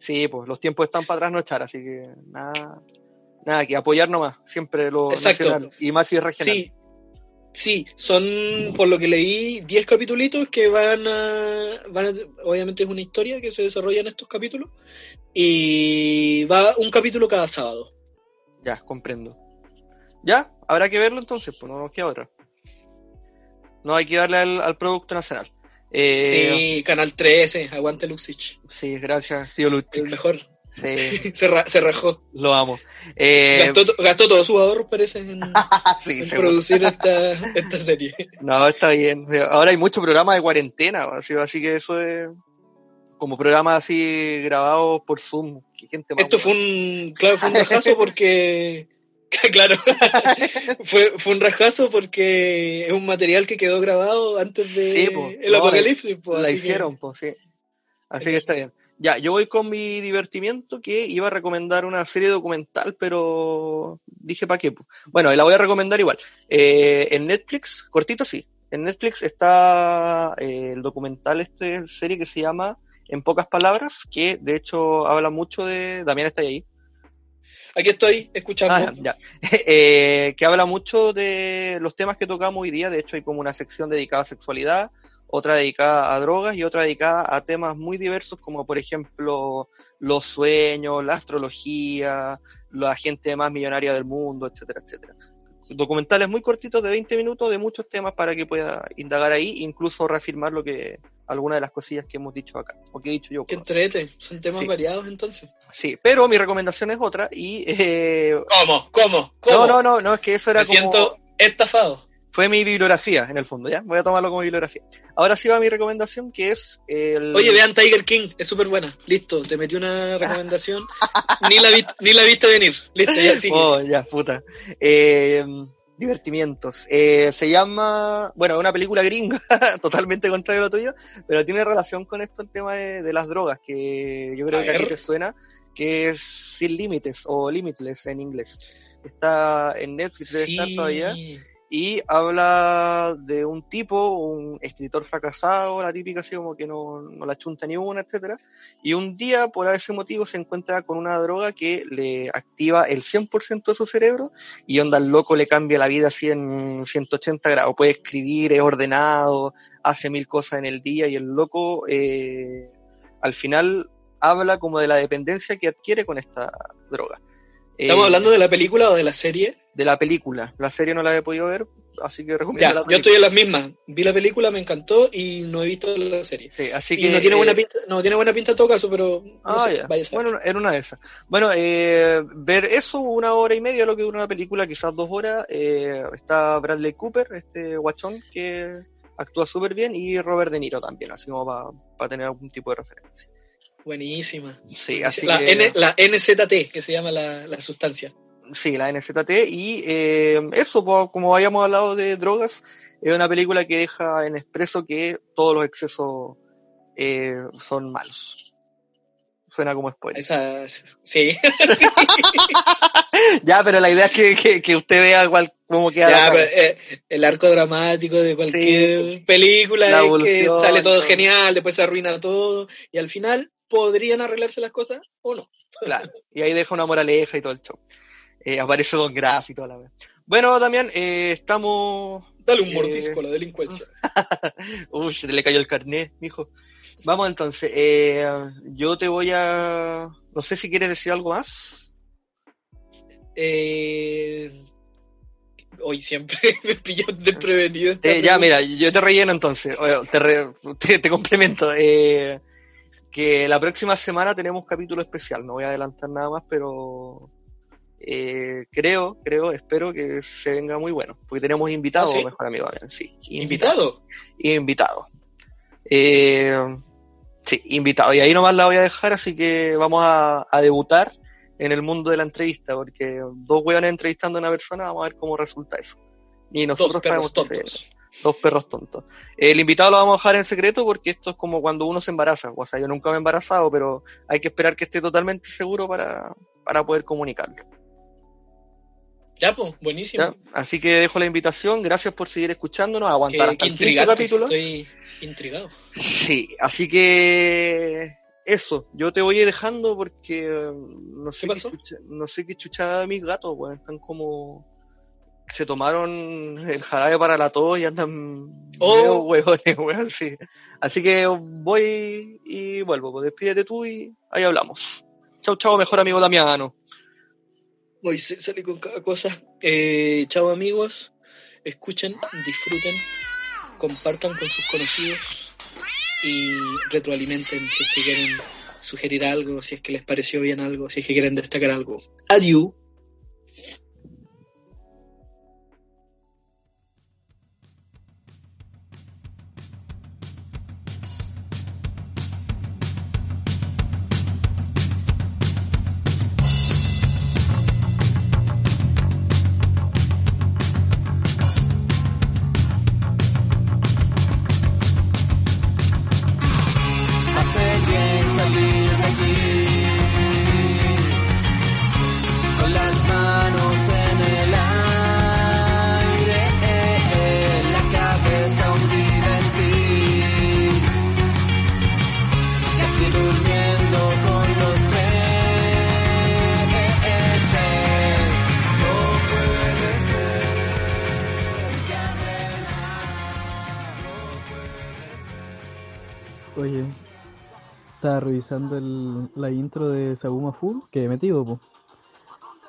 Sí, pues los tiempos están para atrás, no echar, así que nada, nada, que apoyar nomás, siempre lo Exacto. nacional, y más si es regional. Sí, sí, son, por lo que leí, 10 capítulos que van a, van a- Obviamente es una historia que se desarrolla en estos capítulos. Y va un capítulo cada sábado. Ya, comprendo. Ya, habrá que verlo entonces, pues no nos queda otra. No hay que darle al, al producto nacional. Eh, Sí, Canal 13, aguante Luxich. sí, gracias, tío El Luchich. mejor. Sí, Se, ra- se rajó. lo amo. Eh, Gastó, gastó todos sus ahorros, parece, en, sí, en seguro. producir esta, esta serie. No, está bien. Ahora hay mucho programa de cuarentena, así, así que eso es como programas así grabados por Zoom. Gente más Esto fue un, claro, fue un rajazo porque, claro, fue, fue un rajazo porque es un material que quedó grabado antes de Sí, po. el No, apocalipsis. po, la que- hicieron, sí. Así que está bien. Ya, yo voy con mi divertimiento que iba a recomendar una serie documental, pero dije para qué. Bueno, y la voy a recomendar igual. Eh, en Netflix, cortito sí. En Netflix está eh, el documental, este serie que se llama En pocas palabras, que de hecho habla mucho de. También está ahí. Aquí estoy escuchando. Ah, ya. Eh, que habla mucho de los temas que tocamos hoy día. De hecho, hay como una sección dedicada a sexualidad, otra dedicada a drogas y otra dedicada a temas muy diversos, como por ejemplo los sueños, la astrología, la gente más millonaria del mundo, etcétera, etcétera. Documentales muy cortitos de 20 minutos de muchos temas para que pueda indagar ahí, incluso reafirmar lo que algunas de las cosillas que hemos dicho acá, o que he dicho yo. Entrete. Son temas Sí. variados entonces. Sí, pero mi recomendación es otra y eh, ¿Cómo? ¿Cómo? ¿Cómo? no, no, no, no, es que eso era Me como siento estafado. Fue mi bibliografía en el fondo, ¿ya? Voy a tomarlo como bibliografía. Ahora sí va mi recomendación que es el Oye, vean Tiger King, es súper buena. Listo, te metí una recomendación. ni, la vi- ni la viste venir. Listo, ya sigue. Oh, ya, puta. Eh, divertimientos. Eh, se llama, bueno, es una película gringa, totalmente contrario a lo tuyo, pero tiene relación con esto el tema de, de las drogas, que yo creo A que a ti ver. te suena, que es Sin Límites o Limitless en inglés. Está en Netflix, debe estar todavía. Y habla de un tipo, un escritor fracasado, la típica así como que no, no la chunta ni una, etcétera, y un día por ese motivo se encuentra con una droga que le activa el 100% de su cerebro y onda el loco le cambia la vida así en 180 grados, puede escribir, es ordenado, hace mil cosas en el día y el loco eh, al final habla como de la dependencia que adquiere con esta droga. ¿Estamos Eh, hablando de la película o de la serie? de la película. La serie no la he podido ver, así que recomiendo Ya, la yo estoy en las mismas. Vi la película, me encantó y no he visto la serie. Sí, así Y que, no tiene buena eh, pinta, no tiene buena pinta en todo caso, pero no Ah, sé, ya. vaya a. Bueno, era una de esas. Bueno, eh, ver eso, una hora y media, lo que dura una película, quizás dos horas. eh, está Bradley Cooper, este guachón que actúa súper bien, y Robert De Niro también, así como para tener algún tipo de referencia. Buenísima. Sí, así la, que, N- la NZT, que se llama la, la sustancia. sí, la NZT. Y eh, eso, pues, como habíamos hablado de drogas, es una película que deja en expreso que todos los excesos eh, son malos. Suena como spoiler. Esa, sí. ya, pero la idea es que, que, que usted vea igual cómo queda Ya, pero, eh, el arco dramático de cualquier película La es que evolución, sale todo todo. genial, después se arruina todo y al final podrían arreglarse las cosas o no. Claro, y ahí deja una moraleja y todo el show. Eh, aparece Don Graff y toda la vez. Bueno, Damián, eh, estamos... Dale un Eh, mordisco a la delincuencia. Uy, le cayó el carnet, mijo. Vamos entonces, eh, yo te voy a... No sé si quieres decir algo más. Eh, hoy siempre me pillo desprevenido. Eh, ya, mira, yo te relleno entonces, te, re- te, te complemento. Eh, que la próxima semana tenemos capítulo especial, no voy a adelantar nada más, pero eh, creo, creo, espero que se venga muy bueno, porque tenemos invitados, ¿Ah, sí? mejor amigo, sí, ¿Invitado? invitado. Eh, sí, invitado. Y ahí nomás la voy a dejar, así que vamos a, a debutar en el mundo de la entrevista, porque dos hueones entrevistando a una persona, vamos a ver cómo resulta eso. Y nosotros Dos perros tontos. Dos perros tontos. El invitado lo vamos a dejar en secreto porque esto es como cuando uno se embaraza. O sea, yo nunca me he embarazado, pero hay que esperar que esté totalmente seguro para, para poder comunicarlo. Ya, pues, buenísimo. ¿ya? Así que dejo la invitación. Gracias por seguir escuchándonos, aguantar hasta el quinto capítulo. Estoy intrigado. Sí, así que eso, yo te voy a ir dejando porque eh, no sé ¿Qué qué, chucha, no sé qué chuchada de mis gatos, weón, están como se tomaron el jarabe para la tos y andan Oh. huevones, weón, sí. Así que voy y vuelvo, pues despídete tú y ahí hablamos. Chau, chau, mejor amigo Damiano. Hoy se sale con cada cosa. Eh, chao amigos, escuchen, disfruten, compartan con sus conocidos y retroalimenten si es que quieren sugerir algo, si es que les pareció bien algo, si es que quieren destacar algo. Adiós.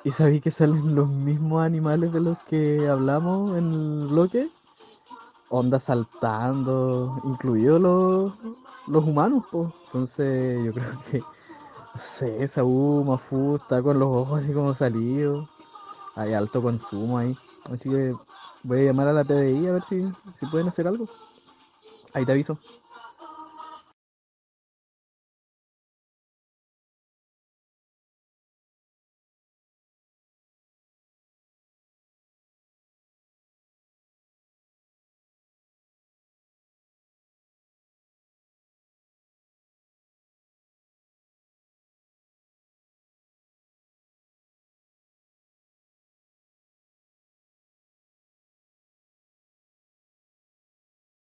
Y sabí que salen los mismos animales de los que hablamos en el bloque. Onda saltando, incluidos los, los humanos, po. Entonces yo creo que, no sé, Saguma Full está con los ojos así como salidos. Hay alto consumo ahí. Así que voy a llamar a la PDI a ver si, si pueden hacer algo. Ahí te aviso.